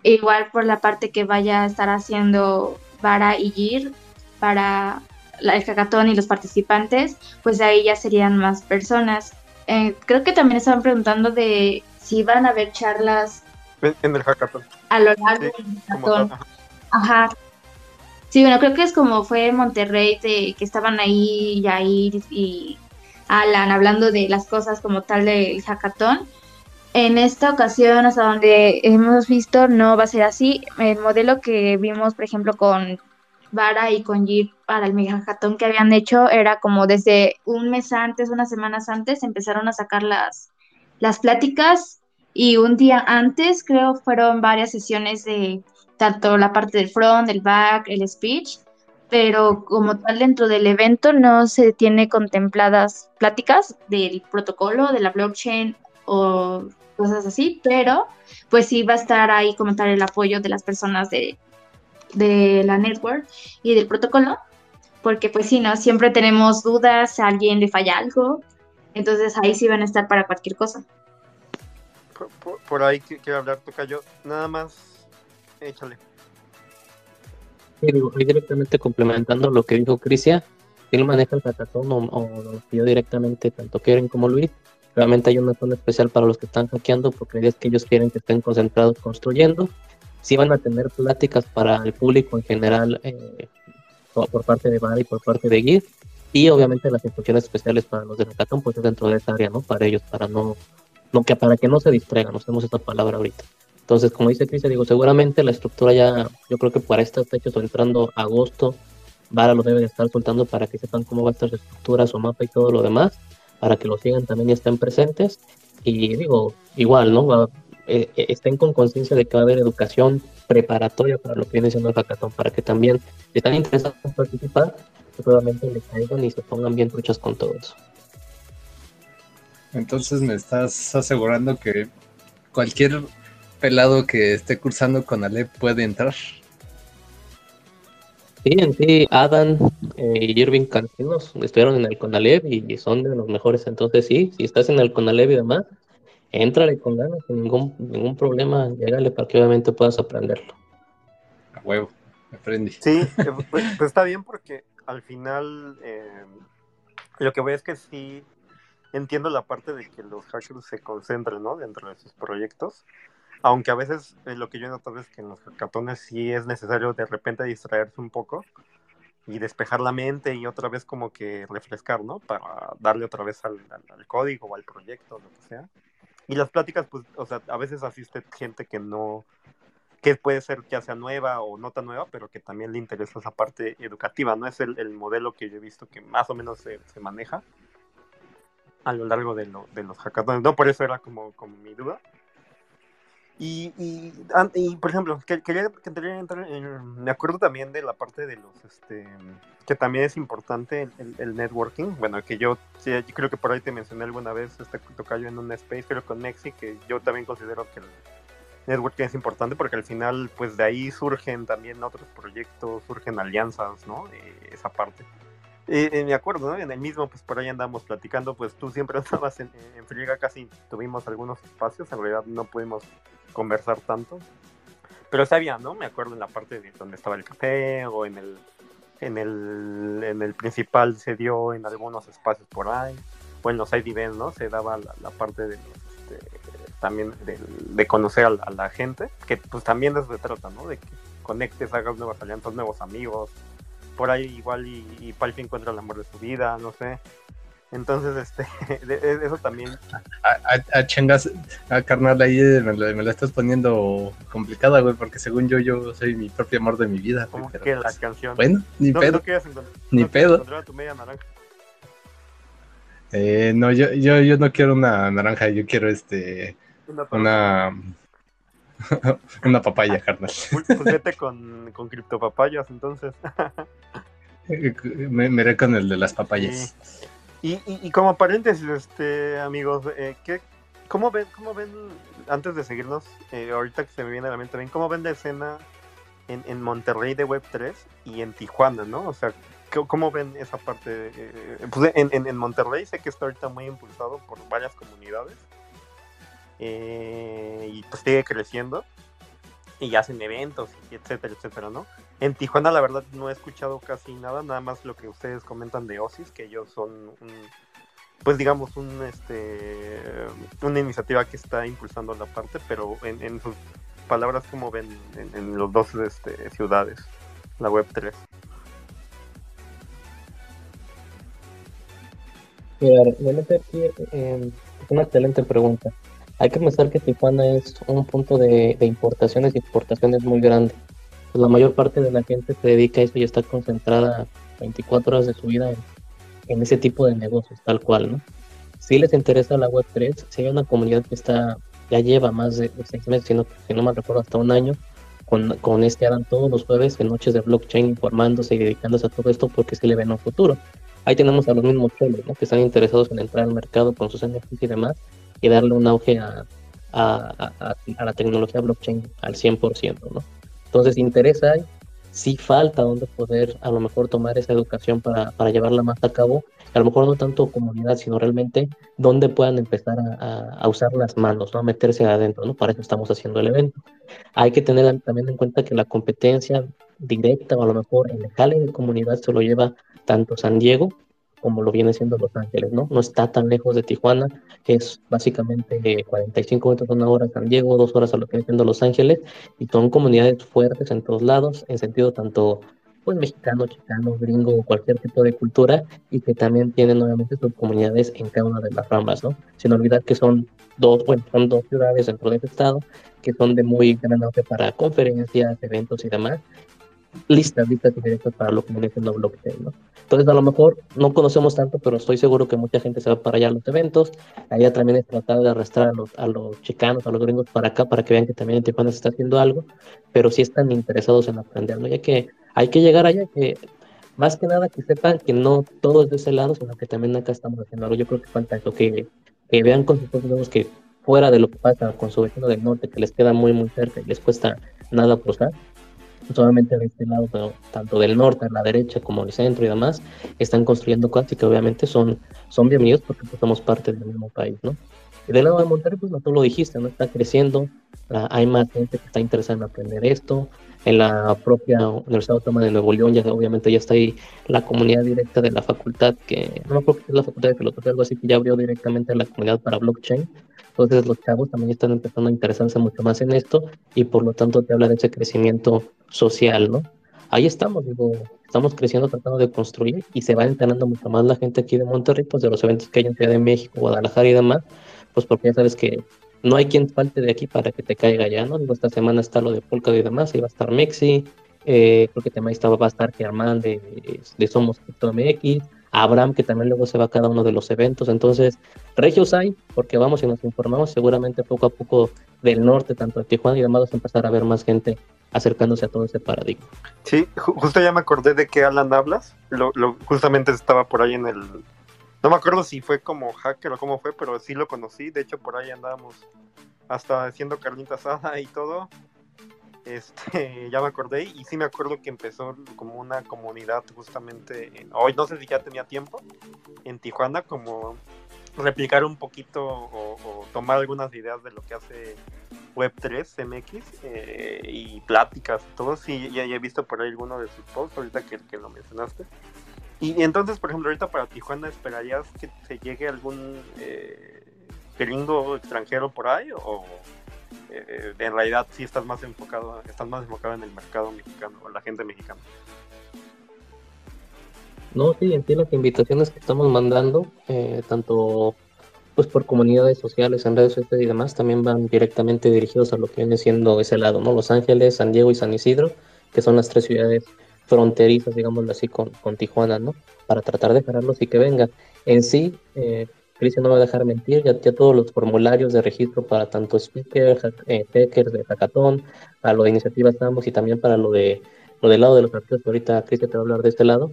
Speaker 4: Igual por la parte que vaya a estar haciendo Vara y Gir para el hackathon y los participantes, pues ahí ya serían más personas. Eh, creo que también estaban preguntando de si van a haber charlas
Speaker 2: En el hackathon.
Speaker 4: a lo largo
Speaker 2: Sí,
Speaker 4: del hackathon.
Speaker 2: ajá.
Speaker 4: Sí, bueno, creo que es como fue Monterrey, de, que estaban ahí Yair y Alan hablando de las cosas como tal del hackathon. En esta ocasión, hasta donde hemos visto, no va a ser así. El modelo que vimos, por ejemplo, con Vara y con Jeep para el mega hackathon que habían hecho era como desde un mes antes, unas semanas antes, empezaron a sacar las, las pláticas y un día antes, creo, fueron varias sesiones de tanto la parte del front, del back, el speech, pero como tal dentro del evento no se tiene contempladas pláticas del protocolo, de la blockchain o cosas así, pero pues sí va a estar ahí como tal el apoyo de las personas de, de la network y del protocolo, porque pues sí, ¿no? Siempre tenemos dudas, a alguien le falla algo, entonces ahí sí van a estar para cualquier cosa.
Speaker 2: Por, por- ahí quiero hablar, Tocayo. Nada más, échale.
Speaker 3: Ahí directamente complementando lo que dijo Cristian, él maneja el hackathon o, o lo pidió directamente tanto Keren como Luis. Realmente hay una zona especial para los que están hackeando porque la idea es que ellos quieren que estén concentrados construyendo. Sí van a tener pláticas para el público en general eh, por parte de VAR y por parte de GIF. Y obviamente las instrucciones especiales para los de hackathon pues es dentro de esa área, ¿no? Para ellos, para no, no que, para que no se distraigan, usemos esa palabra ahorita. Entonces, como dice Cristian, digo, seguramente la estructura ya, yo creo que para estas fechas o entrando agosto, Vara lo debe de estar soltando para que sepan cómo va a estar su estructura, su mapa y todo lo demás, para que lo sigan también y estén presentes. Y digo, igual, ¿no? Va- eh, eh, estén con conciencia de que va a haber educación preparatoria para lo que viene siendo el hackathon, para que también, si están interesados en participar, pues obviamente le caigan y se pongan bien truchas con todo eso.
Speaker 1: Entonces me estás asegurando que cualquier pelado que esté cursando con Alep puede entrar.
Speaker 3: Sí, en sí, Adam eh, y Irving Cantinos estuvieron en el Conalep y son de los mejores. Entonces, sí, si estás en el Conalep y demás, éntrale con ganas, sin ningún, ningún problema, llégale para que obviamente puedas aprenderlo.
Speaker 1: A huevo, me prendí.
Speaker 2: Sí, eh, pues, pues está bien porque al final eh, lo que voy es que sí entiendo la parte de que los hackers se concentren ¿no? dentro de sus proyectos, aunque a veces eh, lo que yo he notado es que en los hackatones sí es necesario de repente distraerse un poco y despejar la mente y otra vez como que refrescar, ¿no? Para darle otra vez al, al- al código o al proyecto, lo que sea. Y las pláticas, pues, o sea, a veces asiste gente que no, que puede ser ya sea nueva o no tan nueva, pero que también le interesa esa parte educativa, ¿no? Es el, el modelo que yo he visto que más o menos se, se maneja a lo largo de, lo- de los hackatones, ¿no? Por eso era como, como mi duda. Y, y, y, por ejemplo, que- quería, quería entrar en- me acuerdo también de la parte de los, este, que también es importante el, networking, bueno, que yo, sí, creo que por ahí te mencioné alguna vez, este tocayo en un space, creo con Nexi, que yo también considero que el networking es importante porque al final, pues de ahí surgen también otros proyectos, surgen alianzas, ¿no? De esa parte. Eh, me acuerdo, ¿no? En el mismo, pues por ahí andamos platicando, pues tú siempre estabas en, en friega, casi tuvimos algunos espacios, en realidad no pudimos conversar tanto. Pero sabía, ¿no? Me acuerdo en la parte de donde estaba el café o en el, en el, en el principal se dio en algunos espacios por ahí, o en los ID events, ¿no? Se daba la, la parte de este, también de, de conocer a la, a la gente, que pues también de se trata, ¿no? De que conectes, hagas nuevas alianzas, nuevos amigos, por ahí igual y, y Palfi encuentra el amor de su vida, no sé. Entonces, este, de- de- eso también,
Speaker 1: A, a- a chingas, a carnal, ahí me la, me la estás poniendo complicada, güey, porque según yo, yo soy mi propio amor de mi vida. güey, pero,
Speaker 2: que la
Speaker 1: pues,
Speaker 2: canción.
Speaker 1: bueno, ni
Speaker 2: no,
Speaker 1: pedo.
Speaker 2: no
Speaker 1: Ni
Speaker 2: no
Speaker 1: pedo.
Speaker 2: encontrar a tu media naranja.
Speaker 1: Eh, no, yo, yo, yo no quiero una naranja, yo quiero este
Speaker 2: Una
Speaker 1: una una papaya, carnal.
Speaker 2: Pues, vete con, con criptopapayas, entonces.
Speaker 1: Me, me iré con el de las papayas.
Speaker 2: Y, y, y como paréntesis, este, amigos, eh, ¿qué, cómo, ven, ¿cómo ven, antes de seguirnos, eh, ahorita que se me viene a la mente también, cómo ven la escena en, en Monterrey de Web3 y en Tijuana, ¿no? O sea, ¿cómo, cómo ven esa parte? eh, pues en, en, en Monterrey sé que está ahorita muy impulsado por varias comunidades eh, y pues sigue creciendo y hacen eventos, etcétera, etcétera, ¿no? En Tijuana, la verdad, no he escuchado casi nada, nada más lo que ustedes comentan de Osis, que ellos son un, pues digamos, un, este, una iniciativa que está impulsando la parte, pero en, en sus palabras, como ven en, en los dos este, ciudades, la web 3?
Speaker 3: Mira, realmente aquí eh, una excelente pregunta. Hay que pensar que Tijuana es un punto de, de importaciones y exportaciones muy grande. Pues la mayor parte de la gente se dedica a eso y está concentrada 24 horas de su vida en, en ese tipo de negocios, tal cual, ¿no? Si les interesa la Web3, si hay una comunidad que está, ya lleva más de, de seis meses, si no, si no me recuerdo, hasta un año, con, con este Adam todos los jueves en noches de blockchain informándose y dedicándose a todo esto porque sí le ven un futuro. Ahí tenemos a los mismos cholos, ¿no? Que están interesados en entrar al mercado con sus NFTs y demás y darle un auge a, a, a, a la tecnología blockchain al 100%, ¿no? Entonces, interés hay, sí falta donde poder a lo mejor tomar esa educación para, para llevarla más a cabo, a lo mejor no tanto comunidad, sino realmente donde puedan empezar a, a, usar las manos, ¿no? A meterse adentro, ¿no? Para eso estamos haciendo el evento. Hay que tener también en cuenta que la competencia directa o a lo mejor en el jale de comunidad se lo lleva tanto San Diego como lo viene siendo Los Ángeles, ¿no? No está tan lejos de Tijuana, es básicamente 45 minutos, una hora San Diego, dos horas a lo que siendo Los Ángeles, y son comunidades fuertes en todos lados, en sentido tanto pues mexicano, chicano, gringo cualquier tipo de cultura, y que también tienen obviamente sus comunidades en cada una de las ramas, ¿no? Sin olvidar que son dos, bueno, son dos ciudades dentro de este estado que son de muy gran auge para conferencias, eventos y demás, listas, listas directas para lo que viene siendo blockchain, ¿no? Entonces, a lo mejor no conocemos tanto, pero estoy seguro que mucha gente se va para allá a los eventos. Allá también es tratar de arrastrar a los, a los chicanos, a los gringos para acá, para que vean que también en Tijuana se está haciendo algo, pero sí están interesados en aprender, ¿no? Ya que hay que llegar allá, que más que nada que sepan que no todo es de ese lado, sino que también acá estamos haciendo algo. Yo creo que falta eso, que, que vean con sus propios que fuera de lo que pasa con su vecino del norte, que les queda muy, muy cerca y les cuesta nada cruzar, solamente de este lado, pero tanto del norte, a la derecha, como el centro y demás, están construyendo cosas y que obviamente son, son bienvenidos porque pues, somos parte del mismo país, ¿no? Y del lado de Monterrey, pues no tú lo dijiste, ¿no? Está creciendo, uh, hay más gente que está interesada en aprender esto, en la propia Universidad Autónoma de Nuevo León, ya obviamente ya está ahí la comunidad directa de la facultad, que no acuerdo que es la facultad de filosofía, algo así, que ya abrió directamente la comunidad para blockchain, entonces los chavos también están empezando a interesarse mucho más en esto y por lo tanto te habla de ese crecimiento social, ¿no? Ahí estamos, digo, estamos creciendo tratando de construir y se va enterando mucho más la gente aquí de Monterrey, pues de los eventos que hay en Ciudad de México, Guadalajara y demás, pues porque ya sabes que no hay quien falte de aquí para que te caiga ya, ¿no? Digo, esta semana está lo de Polka y demás, ahí va a estar Mexi, eh, creo que también estaba, va a estar Germán de, de Somos MX, Abraham, que también luego se va a cada uno de los eventos. Entonces, regios hay, porque vamos y nos informamos, seguramente poco a poco del norte, tanto de Tijuana y demás, vamos a empezar a ver más gente acercándose a todo ese paradigma.
Speaker 2: Sí, ju justo ya me acordé de que Alan hablas, lo, lo, justamente estaba por ahí en el... No me acuerdo si fue como hacker o cómo fue, pero sí lo conocí, de hecho por ahí andábamos hasta haciendo carnita asada y todo. este, ya me acordé y sí me acuerdo que empezó como una comunidad justamente, hoy no sé si ya tenía tiempo, en Tijuana, como replicar un poquito o, tomar algunas ideas de lo que hace Web3 MX eh, y pláticas todo. Sí, ya, he visto por ahí alguno de sus posts ahorita que lo mencionaste. Y, entonces, por ejemplo, ahorita para Tijuana, ¿esperarías que se llegue algún eh, gringo extranjero por ahí? ¿O eh, en realidad sí estás más enfocado estás más enfocado en el mercado mexicano o la gente mexicana?
Speaker 3: No, sí, en las invitaciones que estamos mandando, eh, tanto pues por comunidades sociales, en redes sociales y demás, también van directamente dirigidos a lo que viene siendo ese lado, ¿no? Los Ángeles, San Diego y San Isidro, que son las tres ciudades fronterizas, digámoslo así, con, con Tijuana, ¿no? Para tratar de pararlos y que vengan. En sí, eh, Cristian no va a dejar mentir, ya, todos los formularios de registro para tanto speakers, eh, hackers de hackathon, para lo de iniciativas estamos y también para lo de lo del lado de los artistas, que ahorita Cristian te va a hablar de este lado,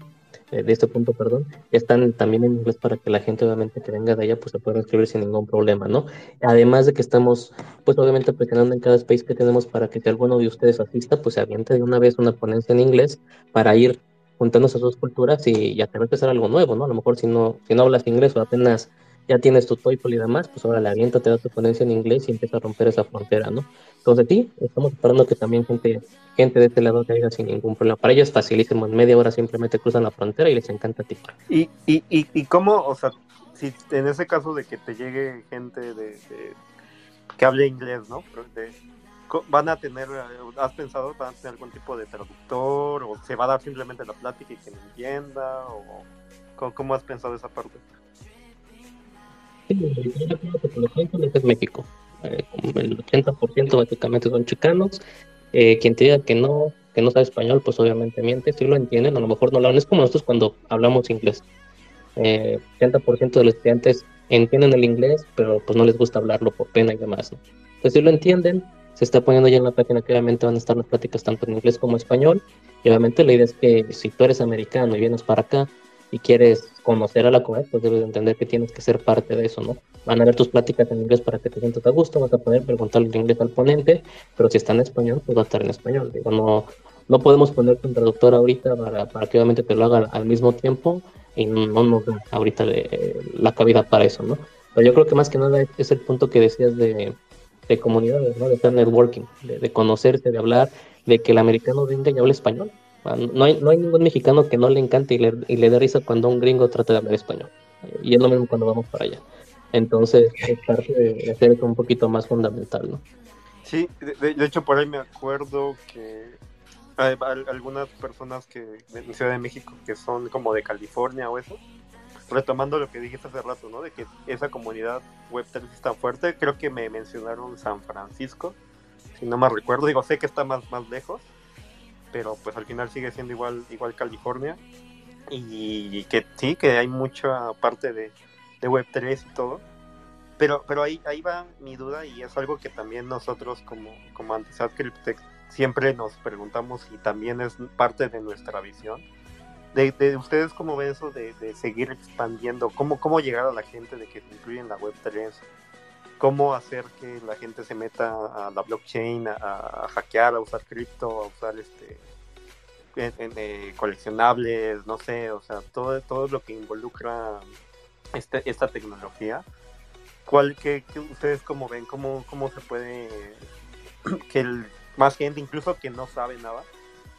Speaker 3: eh, de este punto, perdón, están también en inglés para que la gente obviamente que venga de allá pues se pueda inscribir sin ningún problema, ¿no? Además de que estamos pues obviamente presionando en cada space que tenemos para que si alguno de ustedes asista pues se aviente de una vez una ponencia en inglés para ir juntándose a sus culturas y va a empezar algo nuevo, ¿no? A lo mejor si no, si no hablas inglés o apenas ya tienes tu TOEFL y demás, pues ahora la avienta, te da tu ponencia en inglés y empieza a romper esa frontera, ¿no? Entonces sí, estamos esperando que también gente, gente de este lado caiga sin ningún problema. Para ellos es facilísimo, en media hora simplemente cruzan la frontera y les encanta ti.
Speaker 2: ¿Y, y, y, y cómo, o sea, si en ese caso de que te llegue gente de, que hable inglés, ¿no? van a tener, ¿has pensado, van a tener algún tipo de traductor o se va a dar simplemente la plática y que me entienda? o ¿Cómo has pensado esa parte?
Speaker 3: Sí, es México. Eh, el 80% básicamente son chicanos. Eh, quien te diga que no, que no sabe español, pues obviamente miente, si lo entienden, a lo mejor no lo hablan. Es como nosotros cuando hablamos inglés. Eh, 80% de los estudiantes entienden el inglés, pero pues no les gusta hablarlo por pena y demás. Entonces, si lo entienden, se está poniendo ya en la página que obviamente van a estar las pláticas tanto en inglés como en español. Y obviamente la idea es que si tú eres americano y vienes para acá, y quieres conocer a la comunidad, pues debes entender que tienes que ser parte de eso, ¿no? Van a ver tus pláticas en inglés para que te sientas a gusto, vas a poder preguntarle en inglés al ponente, pero si está en español, pues va a estar en español. Digo, no, no podemos ponerte un traductor ahorita para, que obviamente te lo haga al mismo tiempo y no nos da ahorita de, la cabida para eso, ¿no? Pero yo creo que más que nada es el punto que decías de, de comunidades, ¿no? De estar networking, de, de conocerse, de hablar, de que el americano venga y hable español no hay, no hay ningún mexicano que no le encante y le, y le dé risa cuando un gringo trata de hablar español. Y es lo mismo cuando vamos para allá. Entonces, es parte de hacer eso un poquito más fundamental, ¿no?
Speaker 2: Sí, de, hecho por ahí me acuerdo que hay algunas personas que en Ciudad de México que son como de California o eso, retomando lo que dijiste hace rato, ¿no? De que esa comunidad web 3 es tan fuerte, creo que me mencionaron San Francisco, si no me recuerdo, digo, sé que está más, más lejos, pero pues al final sigue siendo igual, igual California. Y que sí, que hay mucha parte de, de Web3 y todo. Pero, pero ahí, ahí va mi duda y es algo que también nosotros como, como Antisat siempre nos preguntamos y también es parte de nuestra visión. De, de ustedes cómo ven eso de, de, seguir expandiendo, cómo, cómo llegar a la gente de que se incluye en la Web3, cómo hacer que la gente se meta a la blockchain, a, hackear, a usar cripto, a usar este eh, coleccionables, no sé, o sea, todo, todo lo que involucra este, esta tecnología. ¿Cuál que, ustedes cómo ven, cómo, cómo se puede que más gente, incluso que no sabe nada,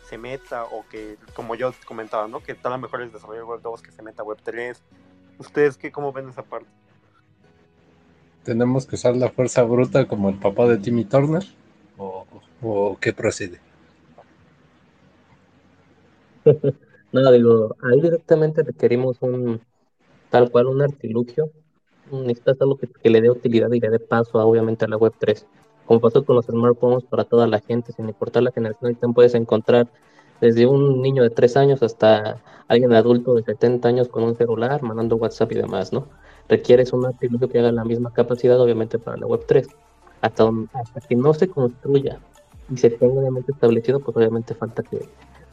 Speaker 2: se meta o que, como yo comentaba, ¿no? Que tal a lo mejor es desarrollar Web 2 que se meta Web 3. ¿Ustedes qué, cómo ven esa parte?
Speaker 1: ¿Tenemos que usar la fuerza bruta como el papá de Timmy Turner? ¿O, qué procede?
Speaker 3: no, digo, ahí directamente requerimos un tal cual un artilugio. Necesitas algo que, que le dé utilidad y le dé paso, a, obviamente, a la web 3. Como pasó con los smartphones para toda la gente, sin importar la generación, ahorita puedes encontrar desde un niño de 3 años hasta alguien adulto de 70 años con un celular, mandando WhatsApp y demás, ¿no? Requieres un artilugio que haga la misma capacidad, obviamente, para la web 3. Hasta, que no se construya y se tenga obviamente establecido, pues obviamente falta que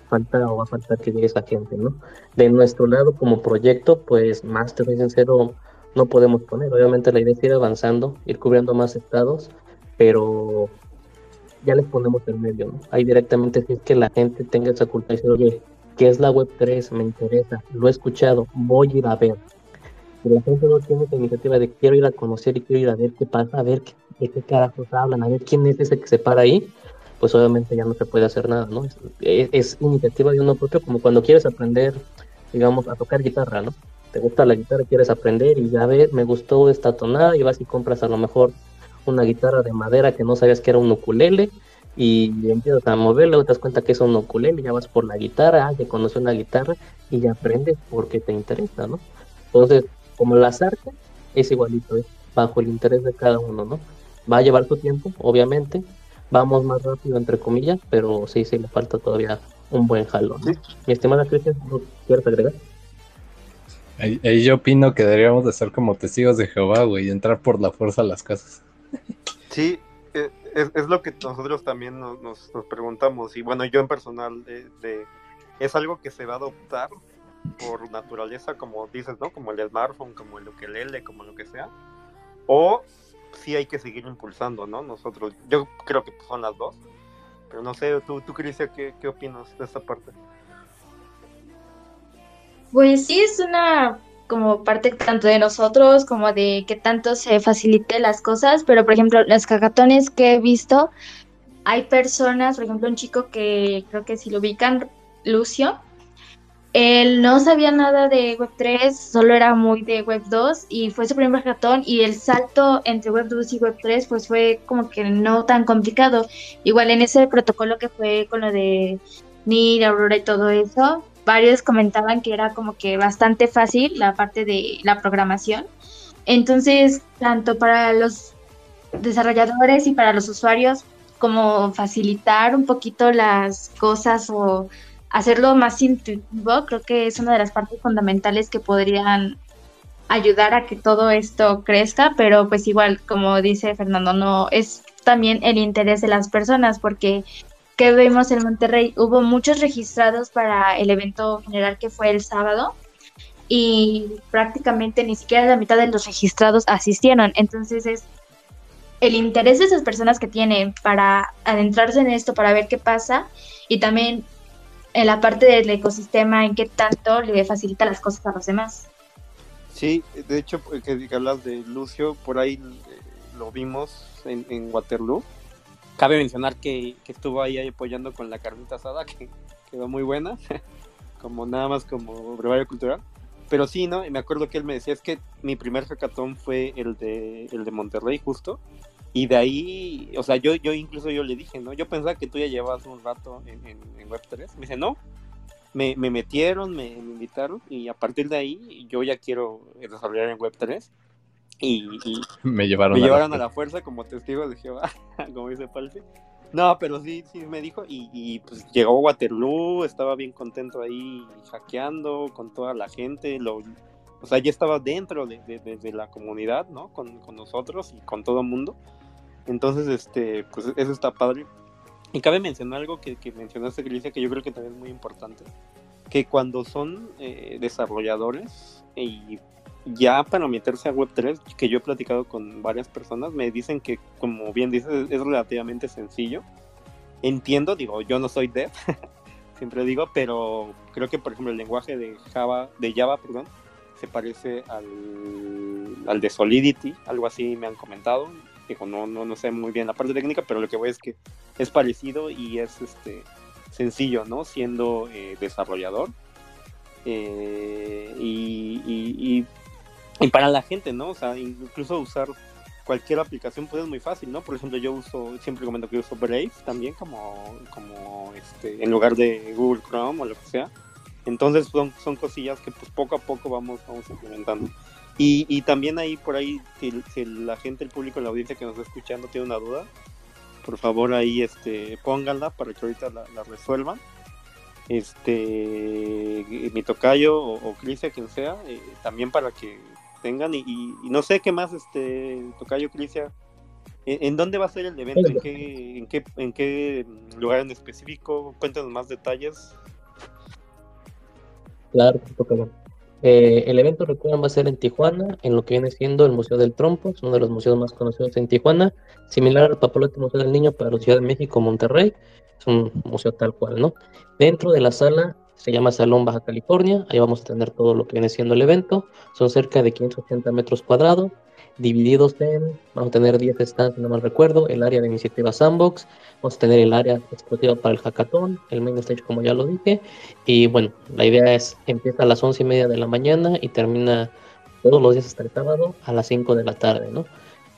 Speaker 3: falta o va a faltar que llegue esa gente, ¿no? De nuestro lado, como proyecto, pues más te soy sincero, no podemos poner. Obviamente la idea es ir avanzando, ir cubriendo más estados, pero ya les ponemos el medio, ¿no? Ahí directamente es que la gente tenga esa cultura y decir, oye, ¿qué es la web 3? Me interesa, lo he escuchado, voy a ir a ver. Pero la gente no tiene esa iniciativa de quiero ir a conocer y quiero ir a ver qué pasa, a ver qué, de qué carajos hablan, a ver quién es ese que se para ahí, pues obviamente ya no se puede hacer nada, ¿no? Es, es iniciativa de uno propio, como cuando quieres aprender, digamos, a tocar guitarra, ¿no? Te gusta la guitarra, quieres aprender y ya ver, me gustó esta tonada y vas y compras a lo mejor una guitarra de madera que no sabías que era un ukulele y empiezas a moverla, te das cuenta que es un ukulele, ya vas por la guitarra, ya conoces una guitarra y ya aprendes porque te interesa, ¿no? Entonces, como las artes, es igualito, es bajo el interés de cada uno, ¿no? Va a llevar su tiempo, obviamente, vamos más rápido, entre comillas, pero sí, sí, le falta todavía un buen jalón. ¿no? Mi estimada Cristian, ¿no quieres agregar?
Speaker 1: Ahí, ahí yo opino que deberíamos de ser como testigos de Jehová, güey, y entrar por la fuerza a las casas.
Speaker 2: Sí, eh, es, es lo que nosotros también nos, nos, nos preguntamos. Y bueno, yo en personal, de, de- es algo que se va a adoptar por naturaleza, como dices, ¿no? Como el smartphone, como el ukelele, como lo que sea. O sí hay que seguir impulsando, ¿no? Nosotros, yo creo que son las dos. Pero no sé, tú, tú Cristian, ¿qué, ¿qué opinas de esta parte?
Speaker 4: Pues sí, es una como parte tanto de nosotros como de que tanto se facilite las cosas, pero por ejemplo, los hackatones que he visto, hay personas, por ejemplo, un chico que creo que si lo ubican, Lucio, él no sabía nada de Web3, solo era muy de Web2 y fue su primer hackathon y el salto entre Web2 y Web3 pues fue como que no tan complicado. Igual en ese protocolo que fue con lo de NIR, Aurora y todo eso, varios comentaban que era como que bastante fácil la parte de la programación. Entonces, tanto para los desarrolladores y para los usuarios, como facilitar un poquito las cosas o hacerlo más intuitivo, creo que es una de las partes fundamentales que podrían ayudar a que todo esto crezca, pero pues igual, como dice Fernando, no es también el interés de las personas, porque que vemos en Monterrey, hubo muchos registrados para el evento general que fue el sábado y prácticamente ni siquiera la mitad de los registrados asistieron. Entonces es el interés de esas personas que tienen para adentrarse en esto, para ver qué pasa y también en la parte del ecosistema, en qué tanto le facilita las cosas a los demás.
Speaker 2: Sí, de hecho, que, que hablas de Lucio, por ahí eh, lo vimos en, en Waterloo. Cabe mencionar que, que, estuvo ahí apoyando con la carnita asada, que quedó muy buena, como nada más como brevario cultural. Pero sí, ¿no? Y me acuerdo que él me decía, es que mi primer hackathon fue el de, el de Monterrey, justo. Y de ahí, o sea, yo, yo incluso yo le dije, ¿no? Yo pensaba que tú ya llevabas un rato en, en, en Web3. Me dice, no, me, me metieron, me, me, invitaron y a partir de ahí yo ya quiero desarrollar en Web3 y, y
Speaker 1: me llevaron,
Speaker 2: me a, llevaron la a, la fuerza como testigo de Jehová, como dice Palce. No, pero sí, sí me dijo y, y, pues llegó Waterloo, estaba bien contento ahí hackeando con toda la gente, lo, o sea, ya estaba dentro de, de, de, de la comunidad, ¿no? Con, con, nosotros y con todo el mundo. Entonces, este, pues eso está padre. Y cabe mencionar algo que, que mencionaste, Grecia, que yo creo que también es muy importante. Que cuando son eh, desarrolladores y ya para meterse a Web3, que yo he platicado con varias personas, me dicen que, como bien dices, es relativamente sencillo. Entiendo, digo, yo no soy dev, siempre digo, pero creo que, por ejemplo, el lenguaje de Java, de Java, perdón, se parece al, al de Solidity, algo así me han comentado digo, no, no, no sé muy bien la parte técnica, pero lo que voy es que es parecido y es este sencillo, ¿no? Siendo eh, desarrollador. Eh, y, y, y, para la gente, ¿no? O sea, incluso usar cualquier aplicación pues es muy fácil, ¿no? Por ejemplo, yo uso, siempre comento que uso Brave también como, como este, en lugar de Google Chrome o lo que sea. Entonces son, son cosillas que pues poco a poco vamos, vamos implementando. Y, y, también ahí por ahí, si, la gente, el público, la audiencia que nos está escuchando tiene una duda, por favor ahí este, pónganla para que ahorita la, resuelvan. Este, mi tocayo o, o Crisia, quien sea, eh, también para que tengan y, no sé qué más, este, tocayo Crisia, ¿en, ¿en, dónde va a ser el evento? ¿En qué, en qué, en qué lugar en específico? Cuéntanos más detalles.
Speaker 3: Claro, tocayo. Eh, el evento, recuerden, va a ser en Tijuana, en lo que viene siendo el Museo del Trompo, es uno de los museos más conocidos en Tijuana, similar al Papalote Museo del Niño para la Ciudad de México, Monterrey, es un museo tal cual, ¿no? Dentro de la sala se llama Salón Baja California, ahí vamos a tener todo lo que viene siendo el evento, son cerca de 580 metros cuadrados, divididos en, vamos a tener 10 stands, no mal recuerdo, el área de iniciativa Sandbox, vamos a tener el área exclusiva para el hackathon, el main stage como ya lo dije, y bueno, la idea es, empieza a las 11 y media de la mañana y termina todos los días hasta el sábado a las 5 de la tarde, ¿no?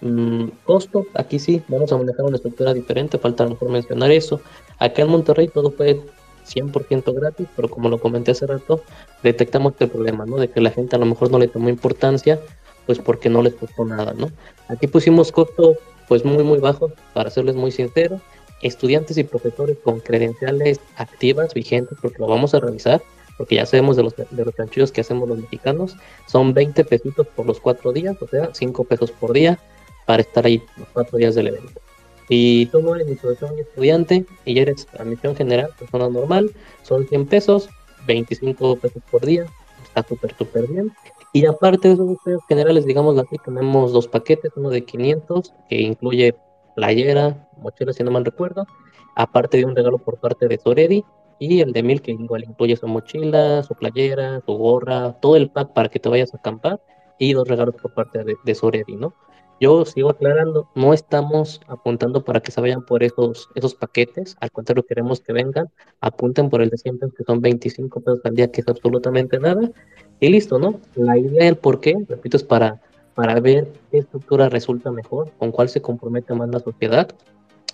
Speaker 3: Mm, costo, aquí sí, vamos a manejar una estructura diferente, falta a lo mejor mencionar eso. Acá en Monterrey todo fue 100% gratis, pero como lo comenté hace rato, detectamos este problema, ¿no? De que la gente a lo mejor no le tomó importancia pues porque no les costó nada, ¿no? Aquí pusimos costo pues muy muy bajo, para serles muy sincero, estudiantes y profesores con credenciales activas, vigentes, porque lo vamos a revisar, porque ya sabemos de los, de los chanchillos que hacemos los mexicanos, son 20 pesitos por los cuatro días, o sea, 5 pesos por día para estar ahí los cuatro días del evento. Y tú no eres ni un estudiante y eres admisión general, persona normal, son 100 pesos, 25 pesos por día, está súper, súper bien. Y aparte de esos generales, digamos así, tenemos dos paquetes, uno de 500 que incluye playera, mochila, si no mal recuerdo, aparte de un regalo por parte de Soredi, y el de 1000 que igual incluye su mochila, su playera, su gorra, todo el pack para que te vayas a acampar, y dos regalos por parte de, de Soredi, ¿no? Yo sigo aclarando, no estamos apuntando para que se vayan por esos, esos paquetes, al contrario, queremos que vengan, apunten por el de siempre, que son 25 pesos al día, que es absolutamente nada, y listo, ¿no? La idea del por qué, repito, es para, para ver qué estructura resulta mejor, con cuál se compromete más la sociedad,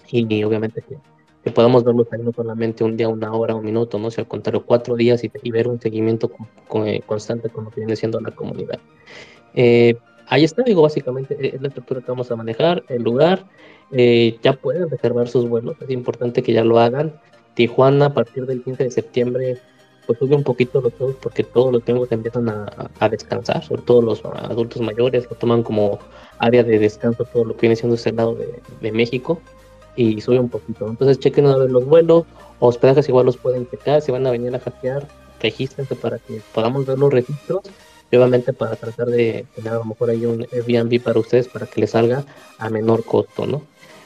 Speaker 3: y, obviamente que, que, podamos verlo ahí no solamente un día, una hora, un minuto, ¿no? Si al contrario, cuatro días y, ver un seguimiento con, eh, constante con lo que viene siendo la comunidad. Eh, ahí está, digo, básicamente es la estructura que vamos a manejar, el lugar, eh, ya pueden reservar sus vuelos, es importante que ya lo hagan. Tijuana a partir del 15 de septiembre pues sube un poquito los juegos porque todos los tiempos empiezan a, descansar, sobre todo los adultos mayores lo toman como área de descanso todo lo que viene siendo ese lado de, México y sube un poquito. Entonces chequen a ver los vuelos, hospedajes igual los pueden checar, si van a venir a hackear, regístrense para que podamos ver los registros obviamente para tratar de tener a lo mejor ahí un Airbnb para ustedes para que les salga a menor costo, ¿no?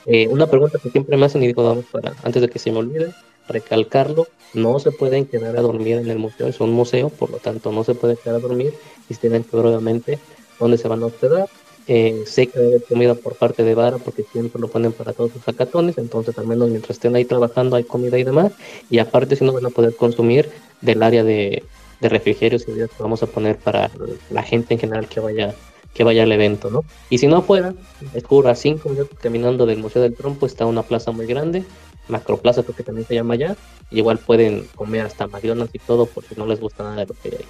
Speaker 3: Eh, una pregunta que siempre me hacen y digo, vamos para, antes de que se me olvide, recalcarlo, no se pueden quedar a dormir en el museo, es un museo, por lo tanto no se pueden quedar a dormir y tienen que ver obviamente dónde se van a hospedar. Eh, sé que debe comida por parte de Vara porque siempre lo ponen para todos sus hackathons, entonces al menos mientras estén ahí trabajando hay comida y demás, y aparte si no van a poder consumir del área de, de refrigerios y bebidas que vamos a poner para la gente en general que vaya que vaya al evento, ¿no? Y si no fuera, escura cinco minutos caminando del Museo del Trompo, está una plaza muy grande, Macroplaza creo que también se llama allá, igual pueden comer hasta McDonald's y todo por si no les gusta nada de lo que hay ahí.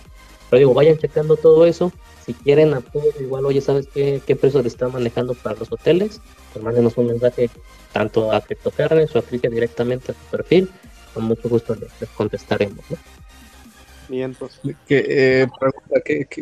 Speaker 3: Pero digo, vayan checando todo eso, si quieren apoyo, igual, oye, ¿sabes qué, qué precio le están manejando para los hoteles? Pues mándenos un mensaje tanto a CryptoCarnes o aplique directamente a su perfil, con mucho gusto les contestaremos, ¿no?
Speaker 1: ¿Qué, eh,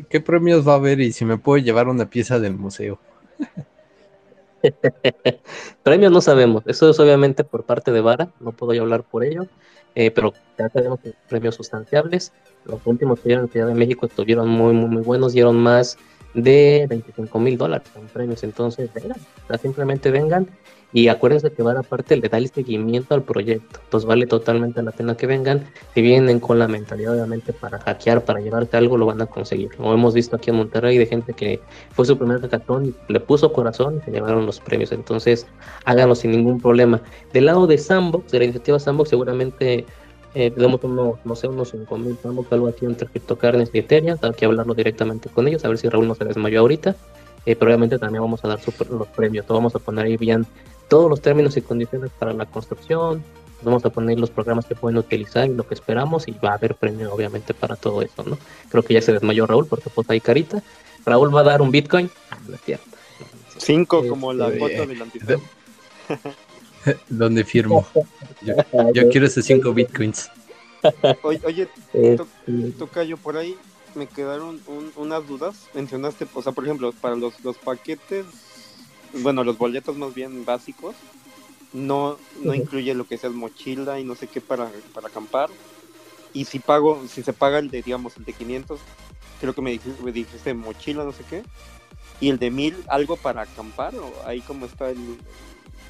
Speaker 1: ¿qué, premios va a haber y si me puedo llevar una pieza del museo?
Speaker 3: premios no sabemos, eso es obviamente por parte de Vara, no puedo yo hablar por ello, eh, pero ya tenemos premios sustanciables. Los últimos que dieron en Ciudad de México estuvieron muy, muy, muy buenos, dieron más de 25 mil dólares en premios, entonces vengan, simplemente vengan y acuérdense que van aparte le da el seguimiento al proyecto. Entonces vale totalmente la pena que vengan. Si vienen con la mentalidad obviamente para hackear, para llevarte algo, lo van a conseguir. Lo hemos visto aquí en Monterrey de gente que fue su primer hackathon y le puso corazón y se llevaron los premios. Entonces háganlo sin ningún problema. Del lado de Sandbox, de la iniciativa Sandbox, seguramente eh, tenemos unos, no sé, unos 5 mil Sandbox, algo aquí entre Carnes y Ethereum. Hay que hablarlo directamente con ellos, a ver si Raúl no se desmayó ahorita. Eh, pero obviamente también vamos a dar los premios, vamos a poner ahí bien todos los términos y condiciones para la construcción, vamos a poner los programas que pueden utilizar y lo que esperamos y va a haber premio obviamente para todo eso, ¿no? Creo que ya se desmayó Raúl porque pues ahí carita. Raúl va a dar un Bitcoin. Ah,
Speaker 2: Cinco como la foto del antiguo.
Speaker 1: ¿Dónde firmo? Yo, quiero esos cinco Bitcoins.
Speaker 2: Oye, oye este, Tocayo, por ahí me quedaron unas dudas. Mencionaste, o sea, por ejemplo, para los, los paquetes bueno, los boletos más bien básicos, no, no incluye lo que sea mochila y no sé qué para, para acampar. Y si pago, si se paga el de, digamos, el de 500, creo que me dijiste, me dijiste mochila, no sé qué. Y el de 1000, algo para acampar, o ahí como está el,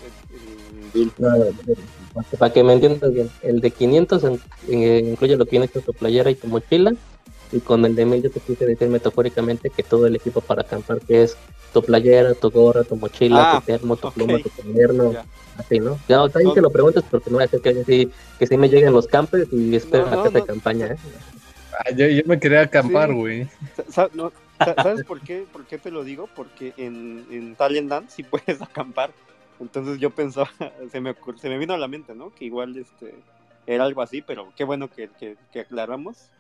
Speaker 2: el- el-
Speaker 3: No, no, para que me entiendas bien, el de 500 en- eh, incluye lo que viene con tu playera y tu mochila, y con el de 1000 yo te quise decir metafóricamente que todo el equipo para acampar, que es tu playera, tu gorra, tu mochila,
Speaker 2: Ah,
Speaker 3: tu termo, tu pluma, tu cuaderno, así, ¿no? Ya, también te lo preguntes porque no voy a hacer que sí, que sí me lleguen los campers y esperen
Speaker 2: No,
Speaker 3: a que
Speaker 2: no,
Speaker 3: se
Speaker 2: no.
Speaker 3: campaña, ¿eh?
Speaker 1: Ah, yo, yo me quería acampar, güey.
Speaker 2: Sa- sa- no, sa- ¿Sabes por qué? ¿Por qué te lo digo? Porque en, en Talent Dance sí puedes acampar. Entonces yo pensaba, se me, se me vino a la mente, ¿no? Que igual este era algo así, pero qué bueno que, que, que aclaramos.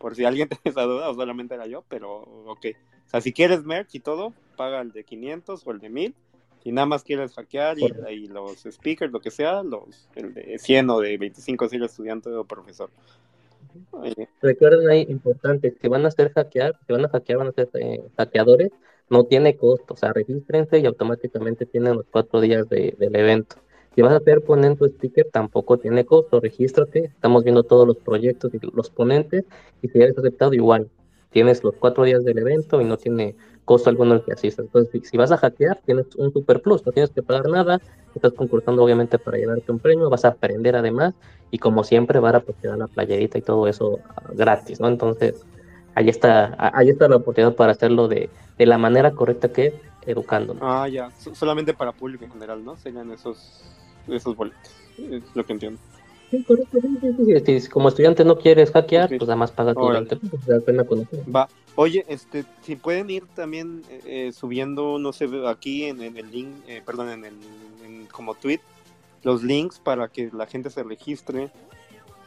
Speaker 2: Por si alguien tiene esa duda, o solamente era yo, pero ok. O sea, si quieres merch y todo, paga el de 500 o el de 1000. Si nada más quieres hackear y, los speakers, lo que sea, los el de 100 o de 25 si eres estudiante o profesor.
Speaker 3: Recuerden ahí, importante, si van a hacer hackear, si van a hackear, van a ser eh, hackeadores, no tiene costo, o sea, regístrense y automáticamente tienen los cuatro días de- del evento. Si vas a hacer poner tu sticker, tampoco tiene costo, regístrate, estamos viendo todos los proyectos y los ponentes, y si eres aceptado, igual, tienes los cuatro días del evento y no tiene costo alguno el que asistas. Entonces, si- vas a hackear, tienes un super plus, no tienes que pagar nada, estás concursando obviamente para llevarte un premio, vas a aprender además, y como siempre, van a pues, te dan la playerita y todo eso ah, gratis, ¿no? Entonces, ahí está, ahí está la oportunidad para hacerlo de, de la manera correcta que es educándonos.
Speaker 2: Ah, ya, so- solamente para público en general, ¿no? Serían esos, esos boletos, es lo que entiendo.
Speaker 3: Sí, correcto, sí, sí, sí, sí. Si como estudiante no quieres hackear,
Speaker 2: Ok.
Speaker 3: pues nada más paga tu pues, pena conocer.
Speaker 2: Va, oye, este, si pueden ir también eh, eh, subiendo, no sé, aquí en, en el link, eh, perdón, en el, en como tweet, los links para que la gente se registre,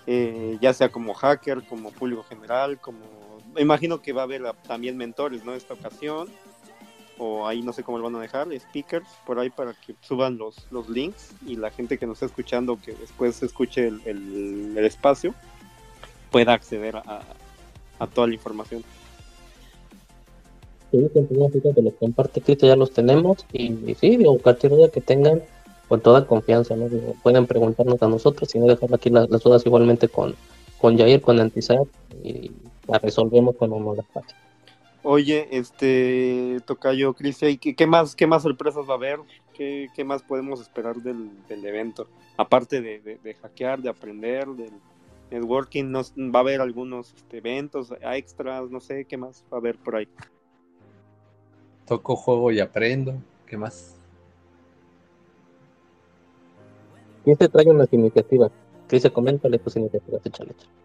Speaker 2: eh, ya sea como hacker, como público general, como, imagino que va a haber también mentores, ¿no? Esta ocasión, o ahí no sé cómo lo van a dejar, speakers, por ahí para que suban los, los links y la gente que nos está escuchando, que después escuche el, el- espacio, pueda acceder a, a toda la información.
Speaker 3: Sí, fíjate, los comparte Cristo, ya los tenemos. Y, y sí, digo, cualquier duda que tengan, con toda confianza, ¿no? Pueden preguntarnos a nosotros y no dejar aquí las, dudas igualmente con, con Jair, con Antisat, y la resolvemos cuando nos las pase.
Speaker 2: Oye, este, Tocayo, ¿y qué, qué más, qué más sorpresas va a haber? ¿Qué, más podemos esperar del, evento? Aparte de, hackear, de aprender, del networking, ¿va a haber algunos este, eventos extras? No sé, ¿qué más va a haber por ahí?
Speaker 1: Toco juego y aprendo. ¿Qué más?
Speaker 3: ¿Quién te trae unas iniciativas? Cristian, coméntale tus iniciativas, échale. échale.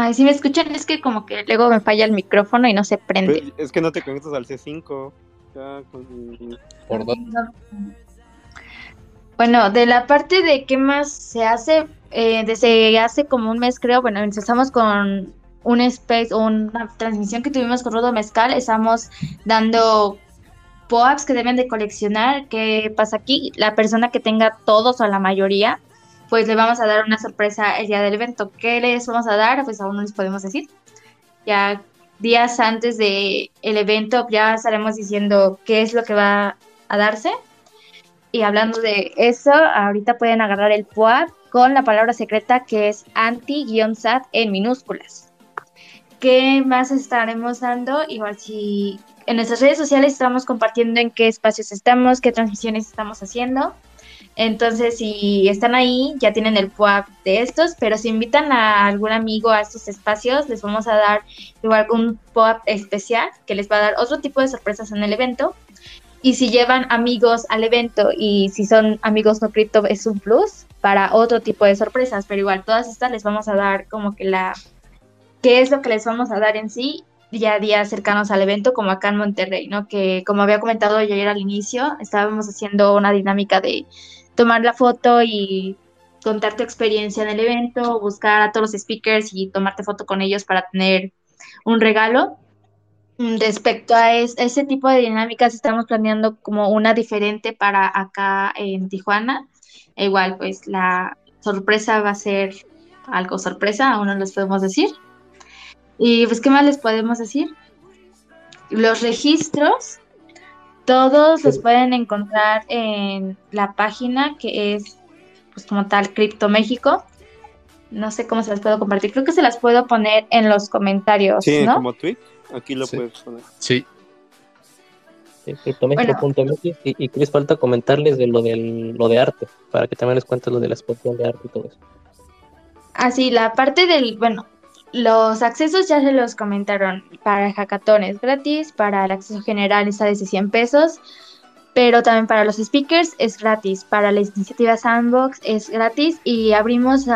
Speaker 4: Ay, si me escuchan, es que como que luego me falla el micrófono y no se prende.
Speaker 2: Pero es que no te conectas al C5. Ya con-
Speaker 1: ¿Por dónde?
Speaker 4: Bueno, de la parte de qué más se hace, eh, desde hace como un mes creo, bueno, empezamos con un space o una transmisión que tuvimos con Rodo Mezcal, estamos dando POAPs que deben de coleccionar. ¿Qué pasa aquí? La persona que tenga todos o la mayoría, pues le vamos a dar una sorpresa el día del evento. ¿Qué les vamos a dar? Pues aún no les podemos decir. Ya días antes del el evento ya estaremos diciendo qué es lo que va a darse. Y hablando de eso, ahorita pueden agarrar el POAP con la palabra secreta que es anti-sat en minúsculas. ¿Qué más estaremos dando? Igual si en nuestras redes sociales estamos compartiendo en qué espacios estamos, qué transmisiones estamos haciendo. Entonces, si están ahí, ya tienen el POAP de estos, pero si invitan a algún amigo a estos espacios, les vamos a dar igual un POAP especial que les va a dar otro tipo de sorpresas en el evento. Y si llevan amigos al evento y si son amigos no cripto es un plus para otro tipo de sorpresas, pero igual todas estas les vamos a dar como que la qué es lo que les vamos a dar en sí ya días cercanos al evento como acá en Monterrey, ¿no? Que como había comentado yo ayer al inicio, estábamos haciendo una dinámica de tomar la foto y contar tu experiencia en el evento, buscar a todos los speakers y tomarte foto con ellos para tener un regalo. Mm, Respecto a es- ese tipo de dinámicas, estamos planeando como una diferente para acá en Tijuana. Igual, pues la sorpresa va a ser algo sorpresa, aún no les podemos decir. Y pues, ¿qué más les podemos decir? Los registros, todos los pueden encontrar en la página que es, pues como tal, Cripto México. No sé cómo se las puedo compartir. Creo que se las puedo poner en los comentarios,
Speaker 2: Sí,
Speaker 4: ¿no?
Speaker 2: como tweet. Aquí lo
Speaker 1: Sí.
Speaker 2: puedes poner.
Speaker 1: Sí,
Speaker 3: Sí, criptoméxico.mx, y, y Chris falta comentarles de lo del lo de arte, para que también les cuentes lo de la exposición de arte y todo eso.
Speaker 4: Así, la parte del, bueno, los accesos ya se los comentaron. Para el hackathon es gratis, para el acceso general está desde 100 pesos, pero también para los speakers es gratis, para la iniciativa Sandbox es gratis y abrimos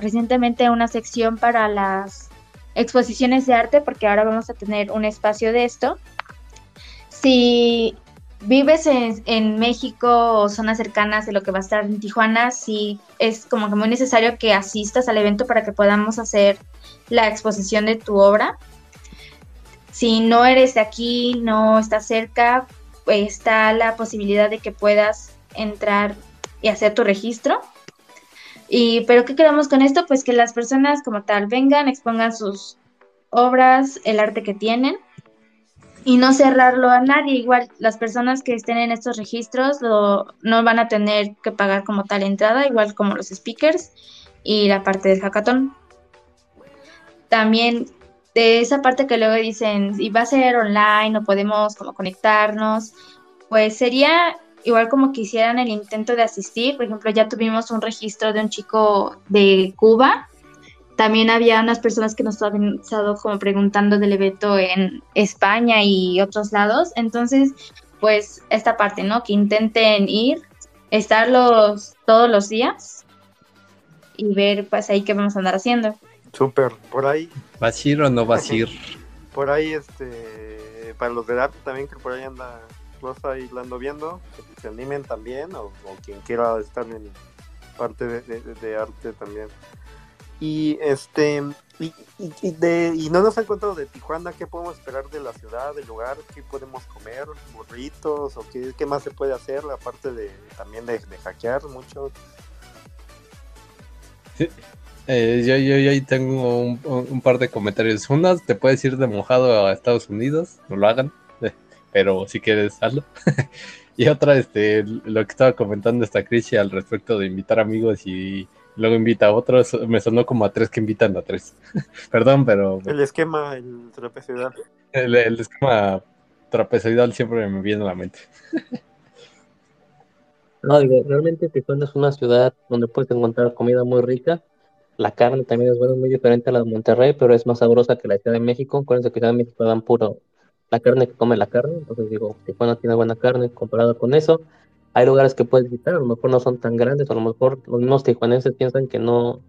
Speaker 4: recientemente una sección para las exposiciones de arte porque ahora vamos a tener un espacio de esto. Si vives en, México o zonas cercanas de lo que va a estar en Tijuana, sí es como que muy necesario que asistas al evento para que podamos hacer la exposición de tu obra. Si no eres de aquí, no estás cerca, está la posibilidad de que puedas entrar y hacer tu registro. Y, pero ¿qué queremos con esto? Pues que las personas como tal vengan, expongan sus obras, el arte que tienen y no cerrarlo a nadie. Igual las personas que estén en estos registros lo- no van a tener que pagar como tal entrada, igual como los speakers y la parte del hackathon. También de esa parte que luego dicen, y va a ser online, no podemos como conectarnos, pues sería igual como que hicieran el intento de asistir. Por ejemplo, ya tuvimos un registro de un chico de Cuba. También había unas personas que nos habían estado como preguntando del evento en España y otros lados. Entonces, pues esta parte, ¿no? Que intenten ir, estar los, todos los días y ver pues ahí qué vamos a andar haciendo.
Speaker 2: Súper. Por ahí,
Speaker 1: ¿vas a ir o no vas a ir?
Speaker 2: por ahí, este, para los del arte también, que por ahí anda Rosa y la ando viendo, que se animen también, o, o quien quiera estar en parte de, de- de arte también. Y este, y, de, no nos han contado de Tijuana, qué podemos esperar de la ciudad, del lugar, qué podemos comer, burritos, o qué, qué más se puede hacer, aparte de también de, hackear mucho.
Speaker 1: Eh, yo, yo, ahí tengo un, un par de comentarios. Una, te puedes ir de mojado a Estados Unidos, no lo hagan, eh, pero si quieres, hazlo. y otra, este, lo que estaba comentando esta Cristi al respecto de invitar amigos y luego invita a otros, me sonó como a tres que invitan a tres. Perdón, pero
Speaker 2: El esquema, el trapezoidal.
Speaker 1: el, el esquema trapezoidal siempre me viene a la mente.
Speaker 3: No, digo, realmente Tijuana es una ciudad donde puedes encontrar comida muy rica. La carne también es buena, muy diferente a la de Monterrey, pero es más sabrosa que la de Ciudad de México. Acuérdense que Ciudad de México dan puro la carne que come la carne. Entonces digo, Tijuana tiene buena carne comparado con eso. Hay lugares que puedes visitar, a lo mejor no son tan grandes, a lo mejor los mismos tijuanenses piensan que no,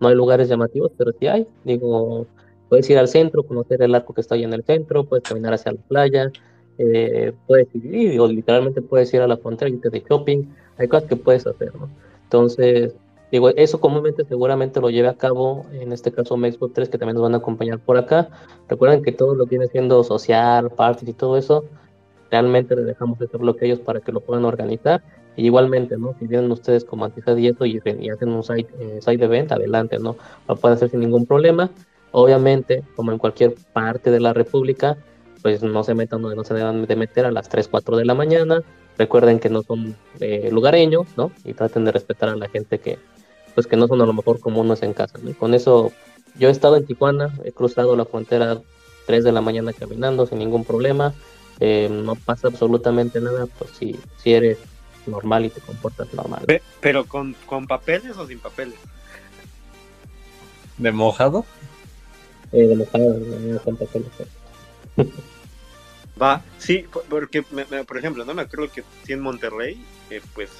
Speaker 3: no hay lugares llamativos, pero sí hay. Digo, puedes ir al centro, conocer el arco que está ahí en el centro, puedes caminar hacia la playa, eh, puedes ir, y digo, literalmente puedes ir a la frontera y irte de shopping, hay cosas que puedes hacer, ¿no? Entonces, digo, eso comúnmente seguramente lo lleve a cabo, en este caso Mexbook 3, que también nos van a acompañar por acá. Recuerden que todo lo que viene siendo social, parties y todo eso, realmente les dejamos este bloque a ellos para que lo puedan organizar. Y igualmente, ¿no? Si vienen ustedes como Antisa y eso y, y hacen un site, eh, site event, adelante, ¿no? Lo pueden hacer sin ningún problema. Obviamente, como en cualquier parte de la República, pues no se metan donde no se deben de meter a las 3, 4 de la mañana. Recuerden que no son eh, lugareños, ¿no? Y traten de respetar a la gente que, pues que no son a lo mejor como uno es en casa, ¿no? Y con eso, yo he estado en Tijuana, he cruzado la frontera 3 de la mañana caminando sin ningún problema. Eh, no pasa absolutamente nada, pues si, si eres normal y te comportas normal.
Speaker 2: Pe- Pero con, con papeles o sin papeles.
Speaker 1: ¿De mojado?
Speaker 3: Eh, de mojado, no, con papeles.
Speaker 2: Va, sí, po- porque, me- me- por ejemplo, no me acuerdo que sí en Monterrey, eh, pues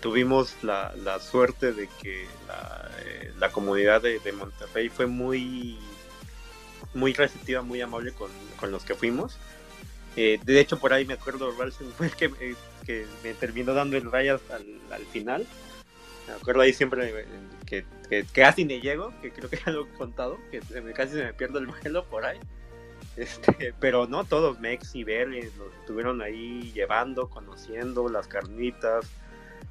Speaker 2: tuvimos la, la suerte de que la, eh, la comunidad de, de Monterrey fue muy, muy receptiva, muy amable con, con los que fuimos. Eh, de hecho, por ahí me acuerdo, Ralston fue el que, eh, que me terminó dando el rayas al, al final. Me acuerdo ahí siempre eh, que, que casi ni llego, que creo que ya lo he contado, que se me- casi se me pierde el vuelo por ahí. Este, pero no todos, Mex y Vélez, nos estuvieron ahí llevando, conociendo las carnitas.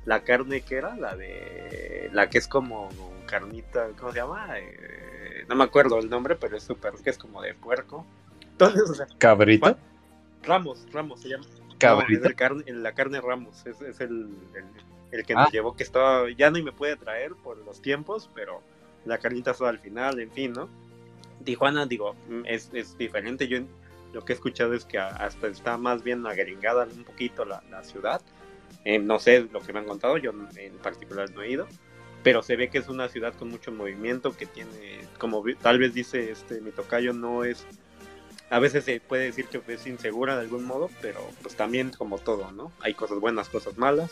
Speaker 2: La carne que era, la de. La que es como carnita, ¿cómo se llama? Eh, no me acuerdo el nombre, pero es súper, que es como de puerco. Entonces, o sea,
Speaker 1: ¿Cabrito?
Speaker 2: Ramos, Ramos se llama. No, la carne Ramos, es, es el, el, el que nos
Speaker 1: Ah.
Speaker 2: llevó, que estaba, ya no me puede traer por los tiempos, pero la carnita asada al final, en fin, ¿no? Tijuana, digo, es, es diferente. Yo lo que he escuchado es que hasta está más bien agringada un poquito la, la ciudad. Eh, no sé lo que me han contado, yo en particular no he ido, pero se ve que es una ciudad con mucho movimiento, que tiene, como tal vez dice este mi tocayo, no es, a veces se puede decir que es insegura de algún modo, pero pues también como todo, ¿no? Hay cosas buenas, cosas malas,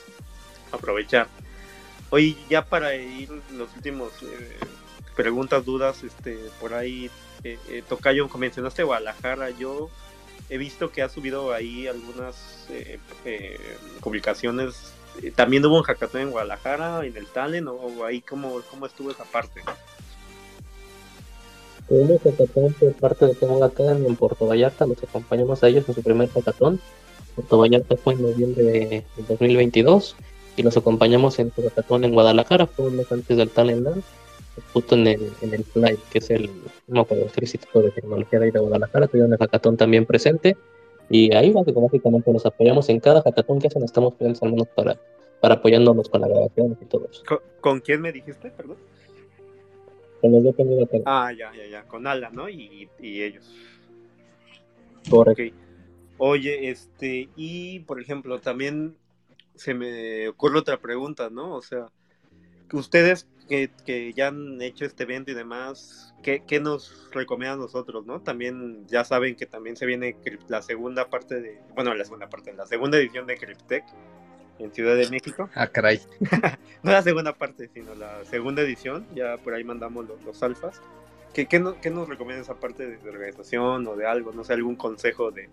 Speaker 2: aprovechar. Hoy ya para ir los últimos eh, preguntas, dudas, este, por ahí, eh, eh, Tocayo, mencionaste Guadalajara, yo he visto que ha subido ahí algunas eh, eh, publicaciones. También hubo un hackathon en Guadalajara, en el Talent, o, ahí cómo, cómo estuvo esa parte.
Speaker 3: Tuvimos hackathon por parte de Tengo Academy en Puerto Vallarta, los acompañamos a ellos en su primer hackathon. Puerto Vallarta fue en noviembre de 2022 y los acompañamos en su hackathon en Guadalajara, fue un mes antes del Talent justo en el, en el Flight, que es el, no acuerdo, el Instituto de Tecnología de Guadalajara, tuvieron el hackathon también presente. Y ahí básicamente nos apoyamos en cada hackathon que hacen, estamos menos para, para apoyándonos con la grabación y todo eso.
Speaker 2: ¿Con, quién me dijiste, perdón?
Speaker 3: Con los dos
Speaker 2: Ah, ya, ya, ya, con Ala, ¿no? Y, y ellos.
Speaker 3: Correcto.
Speaker 2: Oye, este, y por ejemplo, también se me ocurre otra pregunta, ¿no? O sea, ustedes que, que, ya han hecho este evento y demás, ¿qué, ¿qué, nos recomiendan nosotros, no? También ya saben que también se viene la segunda parte de, bueno, la segunda parte, la segunda edición de Cryptech en Ciudad de México.
Speaker 1: Ah, caray.
Speaker 2: no la segunda parte, sino la segunda edición, ya por ahí mandamos los, los alfas. ¿Qué, qué, no, ¿Qué, nos recomienda esa parte de, organización o de algo? No sé, algún consejo de,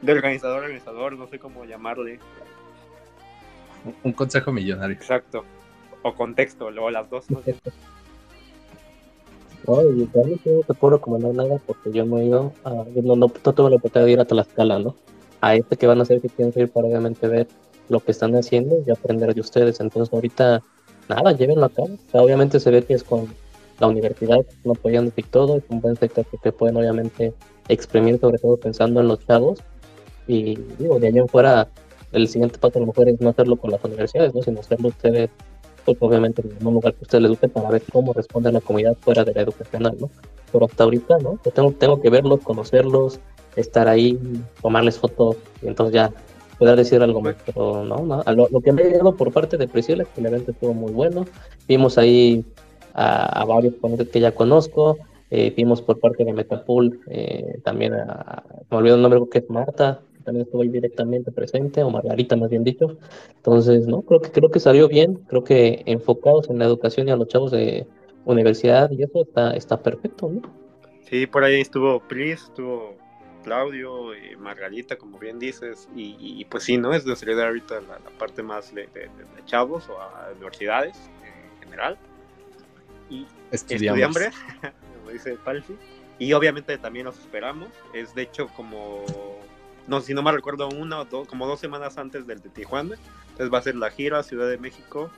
Speaker 2: de organizador, organizador, no sé cómo llamarle.
Speaker 1: Un consejo millonario.
Speaker 2: Exacto o contexto, luego las dos. ¿no?
Speaker 3: Oye, yo no te puedo recomendar nada porque yo no he ido, a, no, no, tuve la oportunidad de ir a Tlaxcala, ¿no? A este que van a hacer que tienen que ir para obviamente ver lo que están haciendo y aprender de ustedes. Entonces ahorita, nada, llévenlo a cabo. obviamente se ve que es con la universidad, no apoyando todo, es un buen sector que pueden obviamente exprimir, sobre todo pensando en los chavos. Y digo, de allá en fuera, el siguiente paso a lo mejor es no hacerlo con las universidades, ¿no? sino hacerlo ustedes pues obviamente en un lugar que usted le eduque para ver cómo responde la comunidad fuera de la educacional, ¿no? Pero hasta ahorita, ¿no? Tengo, tengo que verlos, conocerlos, estar ahí, tomarles fotos y entonces ya poder decir algo más, pero no, no. Lo, que me ha llegado por parte de Priscila que el evento estuvo muy bueno, vimos ahí a, varios ponentes que ya conozco, eh, vimos por parte de Metapool eh, también a, me olvidó el nombre, que es Marta, también estuvo ahí directamente presente, o Margarita más bien dicho. Entonces, no, creo que creo que salió bien, creo que enfocados en la educación y a los chavos de universidad y eso está, está perfecto, ¿no?
Speaker 2: Sí, por ahí estuvo Pris, estuvo Claudio, y Margarita, como bien dices, y, pues sí, ¿no? Es de seriedad ahorita la, parte más de, chavos o a universidades en general. Y estudiambre, como dice Palfi. Y obviamente también los esperamos. Es de hecho como no, si no me recuerdo, una o dos, como dos semanas antes del de Tijuana. Entonces va a ser la gira Ciudad de México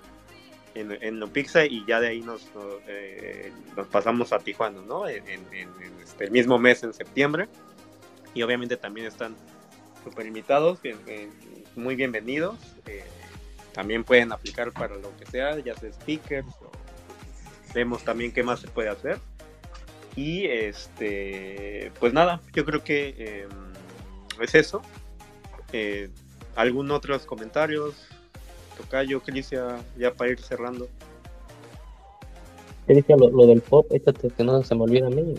Speaker 2: en, en Lopixa y ya de ahí nos, eh, nos pasamos a Tijuana, ¿no? En, este, el mismo mes, en septiembre. Y obviamente también están súper invitados, muy bienvenidos. Eh, también pueden aplicar para lo que sea, ya sea speakers. vemos también qué más se puede hacer. Y este, pues nada, yo creo que em, es eso. Eh, ¿Algún otros comentarios? Tocayo, Crisia, ya para ir cerrando.
Speaker 3: Crisia, lo, lo, del pop, échate que no se me olvida a mí.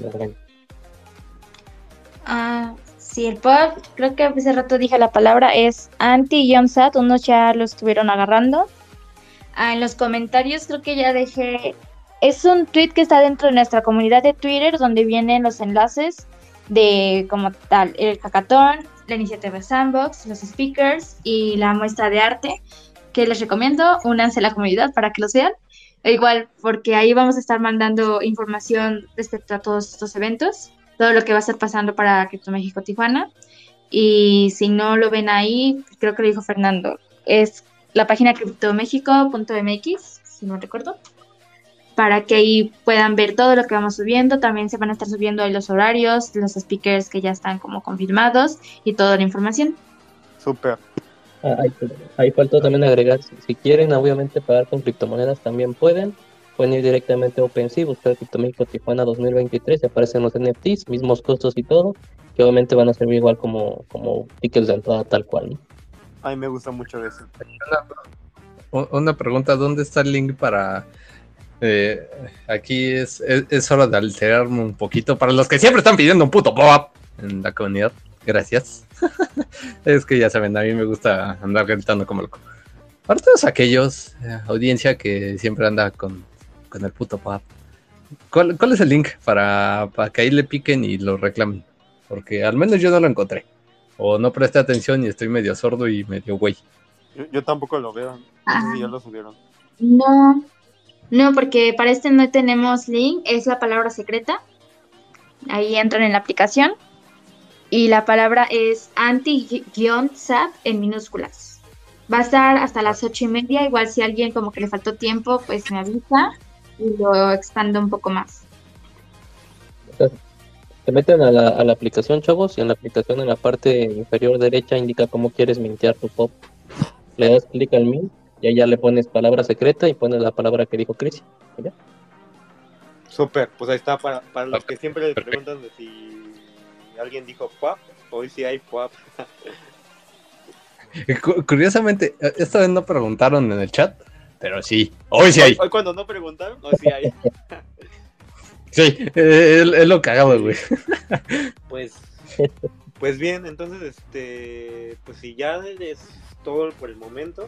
Speaker 4: Ah, sí, el pop, creo que hace rato dije la palabra, es anti John Sat, unos ya lo estuvieron agarrando. Ah, en los comentarios creo que ya dejé, es un tweet que está dentro de nuestra comunidad de Twitter donde vienen los enlaces de como tal el hackathon, la iniciativa Sandbox, los speakers y la muestra de arte que les recomiendo, únanse a la comunidad para que los vean. E igual, porque ahí vamos a estar mandando información respecto a todos estos eventos, todo lo que va a estar pasando para Cripto México Tijuana. Y si no lo ven ahí, creo que lo dijo Fernando, es la página criptomexico.mx, si no recuerdo para que ahí puedan ver todo lo que vamos subiendo. También se van a estar subiendo ahí los horarios, los speakers que ya están como confirmados y toda la información.
Speaker 2: Súper.
Speaker 3: Ah, ahí, faltó también agregar, si, quieren obviamente pagar con criptomonedas también pueden. Pueden ir directamente a OpenSea, buscar México Tijuana 2023 y aparecen los NFTs, mismos costos y todo, que obviamente van a servir igual como, como tickets de entrada tal cual. ¿no?
Speaker 2: A mí me gusta mucho eso.
Speaker 1: Una, una pregunta, ¿dónde está el link para... eh, aquí es, es, es hora de alterarme un poquito para los que siempre están pidiendo un puto pop-up en la comunidad. Gracias. es que ya saben, a mí me gusta andar gritando como loco. Para todos aquellos, eh, audiencia que siempre anda con, con el puto pop-up, ¿cuál, ¿cuál es el link para, para que ahí le piquen y lo reclamen? Porque al menos yo no lo encontré. O no presté atención y estoy medio sordo y medio güey.
Speaker 2: Yo, yo tampoco lo veo. No sé si ya lo subieron.
Speaker 4: No, no, porque para este no tenemos link, es la palabra secreta. Ahí entran en la aplicación. Y la palabra es anti-sap en minúsculas. Va a estar hasta las ocho y media. Igual si alguien como que le faltó tiempo, pues me avisa y lo expando un poco más.
Speaker 3: Te meten a la, a la aplicación, chavos, y en la aplicación en la parte inferior derecha indica cómo quieres mintear tu pop. Le das clic al mint y allá le pones palabra secreta y pones la palabra que dijo Chris. ¿Y ya?
Speaker 2: Súper, pues ahí está para, para los que siempre les
Speaker 1: Perfecto.
Speaker 2: preguntan de si alguien dijo PUAP, hoy sí hay.
Speaker 1: Cu- Curiosamente, eh, esta vez no preguntaron en el chat, pero sí, hoy sí hay.
Speaker 2: Hoy, hoy cuando no preguntaron, hoy sí hay.
Speaker 1: Sí, eh, es, es lo cagado, güey.
Speaker 2: Pues, pues bien, entonces, este, pues si ya es todo por el momento,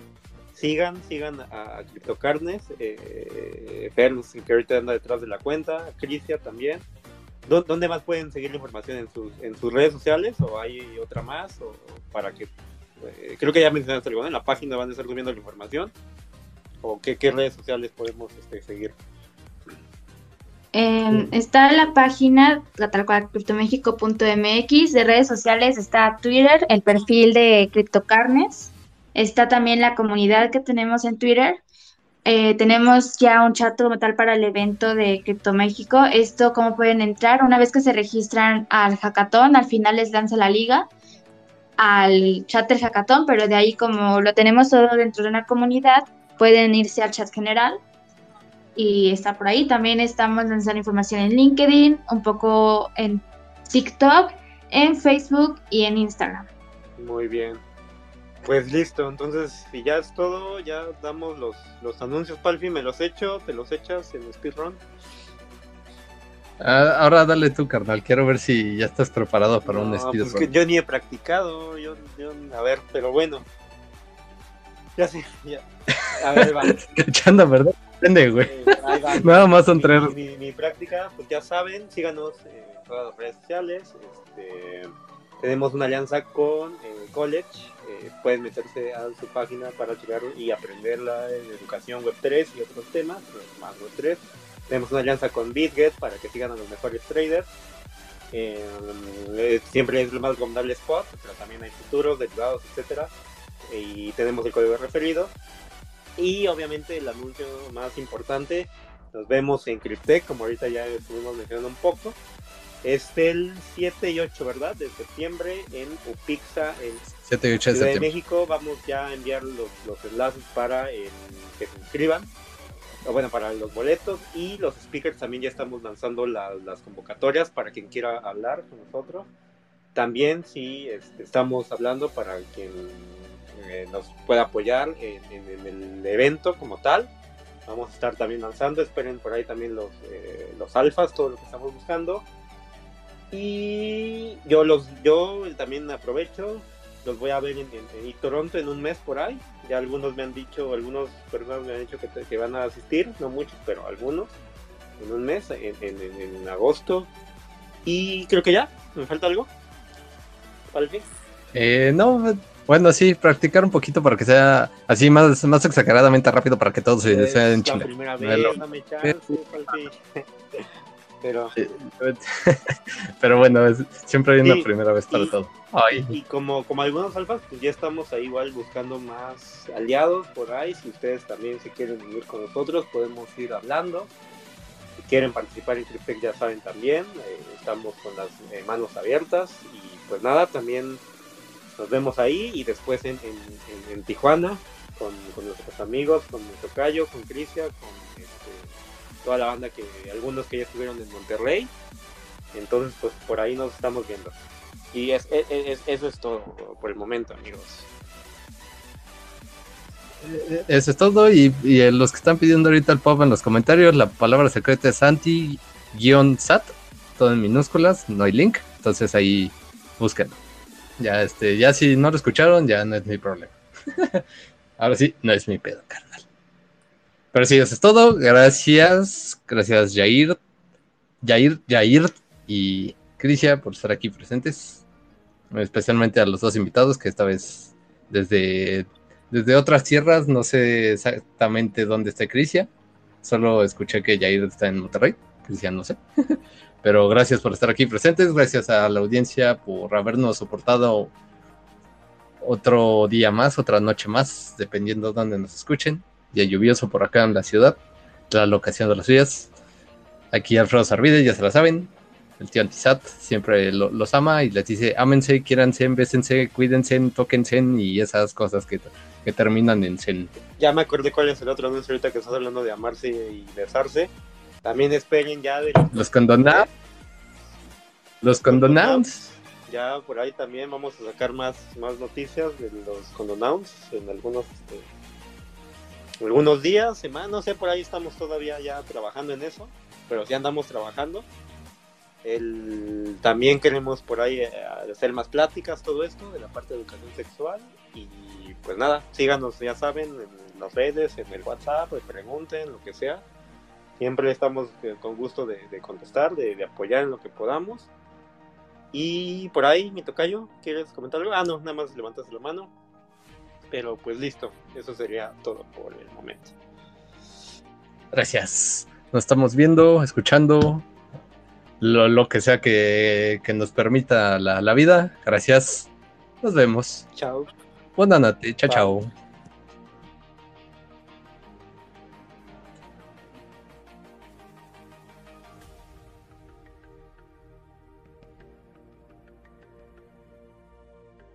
Speaker 2: sigan, sigan a, CryptoCarnes, eh, Fer, que ahorita anda detrás de la cuenta, Crisia también. ¿Dó- ¿Dónde más pueden seguir la información? ¿En sus, en sus redes sociales o hay otra más? O, para que, eh, creo que ya mencionaste algo, ¿no? En la página van a estar subiendo la información. ¿O qué, qué redes sociales podemos este, seguir?
Speaker 4: Eh, está la página, la tal cual, criptomexico.mx, de redes sociales está Twitter, el perfil de CryptoCarnes, está también la comunidad que tenemos en Twitter, Eh, tenemos ya un chat como tal para el evento de Crypto México. Esto, ¿cómo pueden entrar? Una vez que se registran al hackathon, al final les lanza la liga al chat del hackathon, pero de ahí como lo tenemos todo dentro de una comunidad, pueden irse al chat general y está por ahí. También estamos lanzando información en LinkedIn, un poco en TikTok, en Facebook y en Instagram.
Speaker 2: Muy bien. Pues listo, entonces si ya es todo, ya damos los, los anuncios, Palfi, me los echo, te los echas en speedrun.
Speaker 1: Ah, ahora dale tú, carnal. Quiero ver si ya estás preparado para un
Speaker 2: No,
Speaker 1: speedrun.
Speaker 2: pues que yo ni he practicado, yo, yo- a ver, pero bueno. Ya sé, ya. A ver, va.
Speaker 1: Echando, ¿verdad? Depende, güey.
Speaker 2: Eh, ahí va.
Speaker 1: Nada más son
Speaker 2: Mi-
Speaker 1: tres.
Speaker 2: Mi, mi práctica, pues ya saben, síganos en todas las redes sociales. Este, tenemos una alianza con eh, College. eh, pueden meterse a su página para llegar y aprender la educación web 3 y otros temas, más web 3. Tenemos una alianza con BitGet para que sigan a los mejores traders. Eh, eh, siempre es lo más recomendable spot, pero también hay futuros, derivados, etcétera. Y tenemos el código referido. Y obviamente el anuncio más importante, nos vemos en Cryptech, como ahorita ya estuvimos mencionando un poco. Es el 7 y 8, ¿verdad? De septiembre en Upixa, en
Speaker 1: 7 y 8 de
Speaker 2: Ciudad de. México. Vamos ya a enviar los, los enlaces para el- que se inscriban. O bueno, para los boletos y los speakers también ya estamos lanzando la- las convocatorias para quien quiera hablar con nosotros. También sí este, estamos hablando para quien eh, nos pueda apoyar en, en- en el evento como tal. Vamos a estar también lanzando, esperen por ahí también los, eh, los alfas, todo lo que estamos buscando. Y yo los yo también aprovecho, los voy a ver en, en- Toronto en un mes por ahí. Ya algunos me han dicho, algunos personas me han dicho que, te- que van a asistir, no muchos, pero algunos, en un mes, en, agosto. Y creo que ya, ¿me falta algo?
Speaker 1: Eh, no, bueno, sí, practicar un poquito para que sea así más, más exageradamente rápido para que todos se
Speaker 2: Es
Speaker 1: sea en
Speaker 2: la
Speaker 1: Chile.
Speaker 2: primera vez, dame chance, Palfi. Pero,
Speaker 1: Pero bueno, es- siempre hay una
Speaker 2: Sí,
Speaker 1: primera vez para
Speaker 2: y-
Speaker 1: todo. Ay,
Speaker 2: y como, como algunos alfas, pues ya estamos ahí igual buscando más aliados por ahí. Si ustedes también se quieren unir con nosotros, podemos ir hablando. Si quieren participar en Cryptech, ya saben también, eh, estamos con las eh, manos abiertas. Y pues nada, también nos vemos ahí y después en, Tijuana con, nuestros amigos, con nuestro Cayo, con Crisia, con este, toda la banda que, algunos que ya estuvieron en Monterrey. Entonces, pues por ahí nos estamos viendo. Y es, es- es- eso es todo por el momento, amigos.
Speaker 1: Eh, Eso es todo. Y, y eh, los que están pidiendo ahorita el pop en los comentarios, la palabra secreta es anti-sat, todo en minúsculas, no hay link. Entonces ahí búsquenlo. Ya, este, ya si no lo escucharon, ya no es mi problema. Ahora sí, no es mi pedo, carnal. Pero sí, eso es todo. Gracias. Gracias, Jair. Jair, Jair y Crisia por estar aquí presentes. Especialmente a los dos invitados que esta vez desde desde otras tierras, no sé exactamente dónde está Crisia. Solo escuché que Jair está en Monterrey. Crisia no sé. Pero gracias por estar aquí presentes. Gracias a la audiencia por habernos soportado otro día más, otra noche más, dependiendo de dónde nos escuchen. Ya lluvioso por acá en la ciudad, la locación de las vías. Aquí Alfredo Sarvide, ya se la saben. El tío Antisat siempre lo- los ama y les dice: ámense, quiéranse, bésense, cuídense, tóquense y esas cosas que, que terminan en sen.
Speaker 2: Ya me acordé cuál es el otro anuncio ahorita que estás hablando de amarse y besarse. También esperen ya de
Speaker 1: Los condonados. Los condonados.
Speaker 2: Ya por ahí también vamos a sacar más, más noticias de los condonouns en algunos este, algunos días, semanas, no sé, por ahí estamos todavía ya trabajando en eso, pero sí andamos trabajando. El, también queremos por ahí eh, hacer más pláticas, todo esto, de la parte de educación sexual. Y pues nada, síganos, ya saben, en las redes, en el WhatsApp, pues, pregunten, lo que sea. Siempre estamos eh, con gusto de, de contestar, de, de apoyar en lo que podamos. Y por ahí, mi tocayo, ¿quieres comentar algo? Ah, no, nada más levantas la mano. Pero pues listo, eso sería todo por el momento.
Speaker 1: Gracias. Nos estamos viendo, escuchando, lo, lo que sea que, que nos permita la, la vida. Gracias. Nos vemos.
Speaker 2: Chao.
Speaker 1: Buenas noches. Chao, chao.